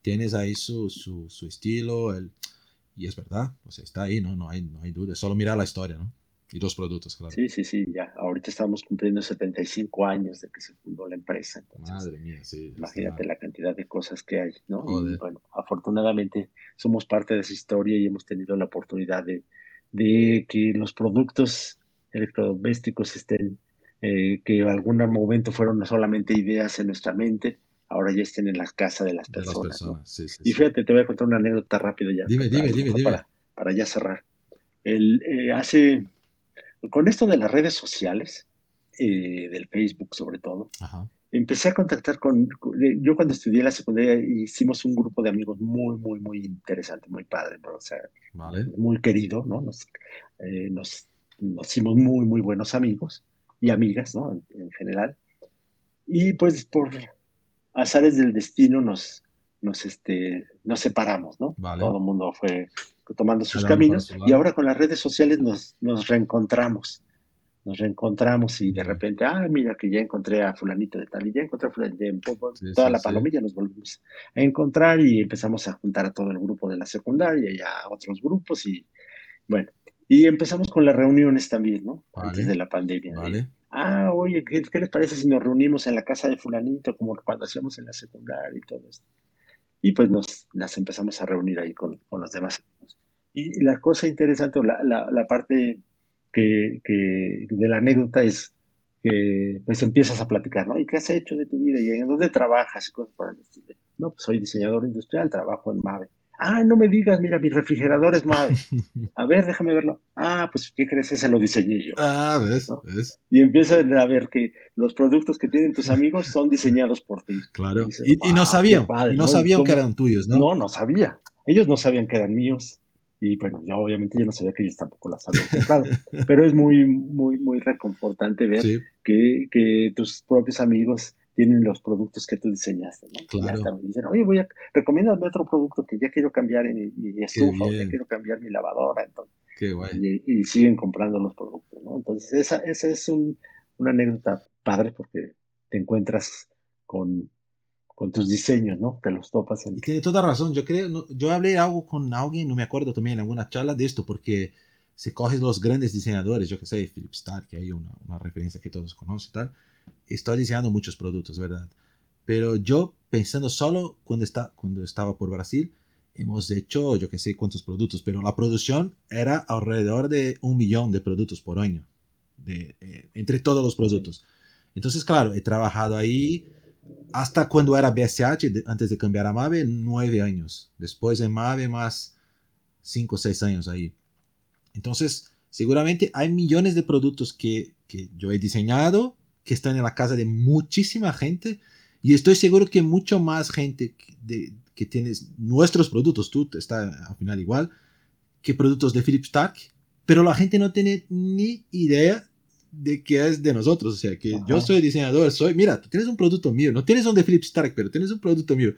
tienes ahí su, su, su, estilo, el, y es verdad, o sea, está ahí, ¿no? No hay, no hay duda, solo mirar la historia, ¿no? Y los productos, claro. Sí, sí, sí, ya. Ahorita estamos cumpliendo 75 años de que se fundó la empresa. Madre mía, sí. Imagínate la cantidad de cosas que hay, ¿no? bueno, afortunadamente somos parte de esa historia y hemos tenido la oportunidad de, de que los productos electrodomésticos estén, eh, que en algún momento fueron no solamente ideas en nuestra mente, ahora ya estén en la casa de las personas. y fíjate, te voy a contar una anécdota rápida ya. Dime, dime, dime, para, Para, ya cerrar. El, eh, hace, con esto de las redes sociales, eh, del Facebook sobre todo, empecé a contactar con, yo cuando estudié la secundaria hicimos un grupo de amigos muy, muy, muy interesante, muy padre, o sea, muy querido, ¿no? Nos, eh, nos, hicimos muy, muy buenos amigos y amigas, ¿no? En, general. Y pues por azares del destino nos, nos, este, nos separamos, ¿no? Todo el mundo fue tomando sus caminos y ahora con las redes sociales nos, nos reencontramos nos reencontramos y de repente, ah, mira que ya encontré a fulanito de tal y ya encontré a fulanito de toda la palomilla, nos volvimos a encontrar y empezamos a juntar a todo el grupo de la secundaria y a otros grupos y bueno, y empezamos con las reuniones también, ¿no? Antes de la pandemia. Vale. Ah, oye, ¿qué, les parece si nos reunimos en la casa de fulanito como cuando hacíamos en la secundaria y todo esto? Y pues nos las empezamos a reunir ahí con, con los demás. Y la cosa interesante, la, la, la parte que, que, de la anécdota es que pues empiezas a platicar, ¿no? ¿Y qué has hecho de tu vida? ¿Y en dónde trabajas? Y cosas estilo. No, pues soy diseñador industrial, trabajo en MAVE. Ah, no me digas, mira, mi refrigerador es MAVE. A ver, déjame verlo. Ah, pues, ¿qué crees? Ese lo diseñé yo. Ah, ves, ves. Y empiezas a ver que los productos que tienen tus amigos son diseñados por ti. Claro. Y, no sabían, no, sabían que eran tuyos, ¿no? No, no sabía. Ellos no sabían que eran míos. Y bueno, yo obviamente yo no sabía que ellos tampoco las habían comprado, pero es muy, muy, muy reconfortante ver que, que, tus propios amigos tienen los productos que tú diseñaste, ¿no? Claro. Y dicen, oye, voy a, recomiéndame otro producto que ya quiero cambiar en mi, estufa, o ya quiero cambiar mi lavadora, entonces. Qué guay. Y, siguen comprando los productos, ¿no? Entonces, esa, esa es un, una anécdota padre porque te encuentras con, con tus diseños, ¿no? Que los topas en... Y tiene toda razón, yo creo, yo hablé algo con alguien, no me acuerdo también en alguna charla de esto, porque se coges los grandes diseñadores, yo que sé, Philip Stark, que hay una, una referencia que todos conocen y tal, estoy diseñando muchos productos, ¿verdad? Pero yo pensando solo cuando, está, cuando estaba por Brasil, hemos hecho, yo que sé cuántos productos, pero la producción era alrededor de un millón de productos por año, de, eh, entre todos los productos. Entonces, claro, he trabajado ahí hasta cuando era BSH, antes de cambiar a Mave, nueve años. Después en Mave, más cinco o seis años ahí. Entonces, seguramente hay millones de productos que, que, yo he diseñado que están en la casa de muchísima gente y estoy seguro que mucho más gente de, que tienes nuestros productos, tú está al final igual, que productos de Philip Stark, pero la gente no tiene ni idea de que es de nosotros, o sea, que yo soy diseñador, soy, mira, tú tienes un producto mío, no tienes un de Philip Stark, pero tienes un producto mío.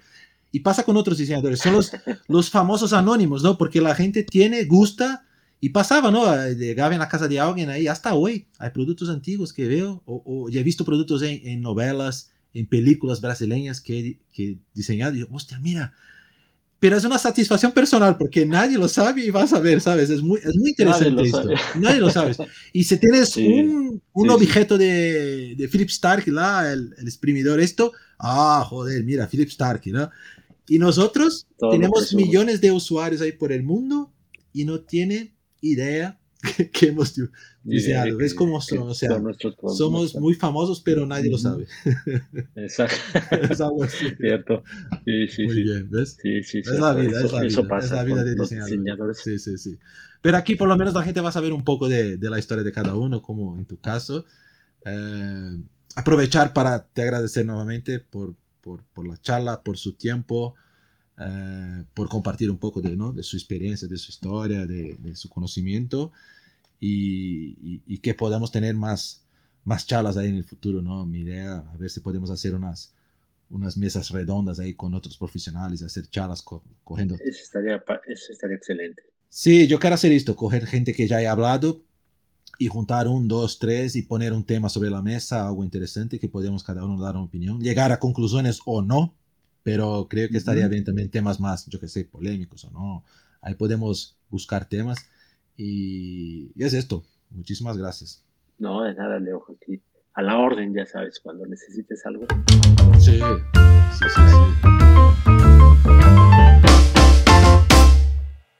Y pasa con otros diseñadores, son los, los famosos anónimos, ¿no? Porque la gente tiene, gusta, y pasaba, ¿no? Llegaba en la casa de alguien ahí, hasta hoy, hay productos antiguos que veo, o, ya he visto productos en, en, novelas, en películas brasileñas que, que he diseñado, y yo, hostia, mira, pero es una satisfacción personal porque nadie lo sabe y vas a ver, ¿sabes? Es muy, es muy interesante nadie esto. Nadie lo sabe. Y si tienes un, un objeto De, de, Philip Stark, ¿la? El, el, exprimidor, esto, ah, joder, mira, Philip Stark, ¿no? Y nosotros tenemos millones de usuarios ahí por el mundo y no tienen idea que hemos diseñado. ¿Ves cómo son? O sea, somos muy famosos, pero nadie lo sabe. Exacto. es algo así. Cierto. Sí, sí, muy sí. bien, ¿ves? Sí, sí, es la vida, eso, es la vida. Eso pasa es la vida de diseñadores. diseñadores. Sí, sí, sí. Pero aquí por lo menos la gente va a saber un poco de, de la historia de cada uno, como en tu caso. Eh, aprovechar para te agradecer nuevamente por, por, por la charla, por su tiempo. Uh, por compartir un poco de, ¿no? de, su experiencia, de su historia, de, de su conocimiento y, y, y, que podamos tener más, más charlas ahí en el futuro, ¿no? Mi idea, a ver si podemos hacer unas, unas mesas redondas ahí con otros profesionales, hacer charlas co cogiendo. Eso estaría, eso estaría excelente. Sí, yo quiero hacer esto, coger gente que ya haya hablado y juntar un, dos, tres y poner un tema sobre la mesa, algo interesante que podemos cada uno dar una opinión, llegar a conclusiones o no, pero creo que estaría bien también temas más, yo que sé, polémicos o no. Ahí podemos buscar temas y, y es esto. Muchísimas gracias. No, de nada, Leo, aquí a la orden, ya sabes, cuando necesites algo. Sí, sí, sí.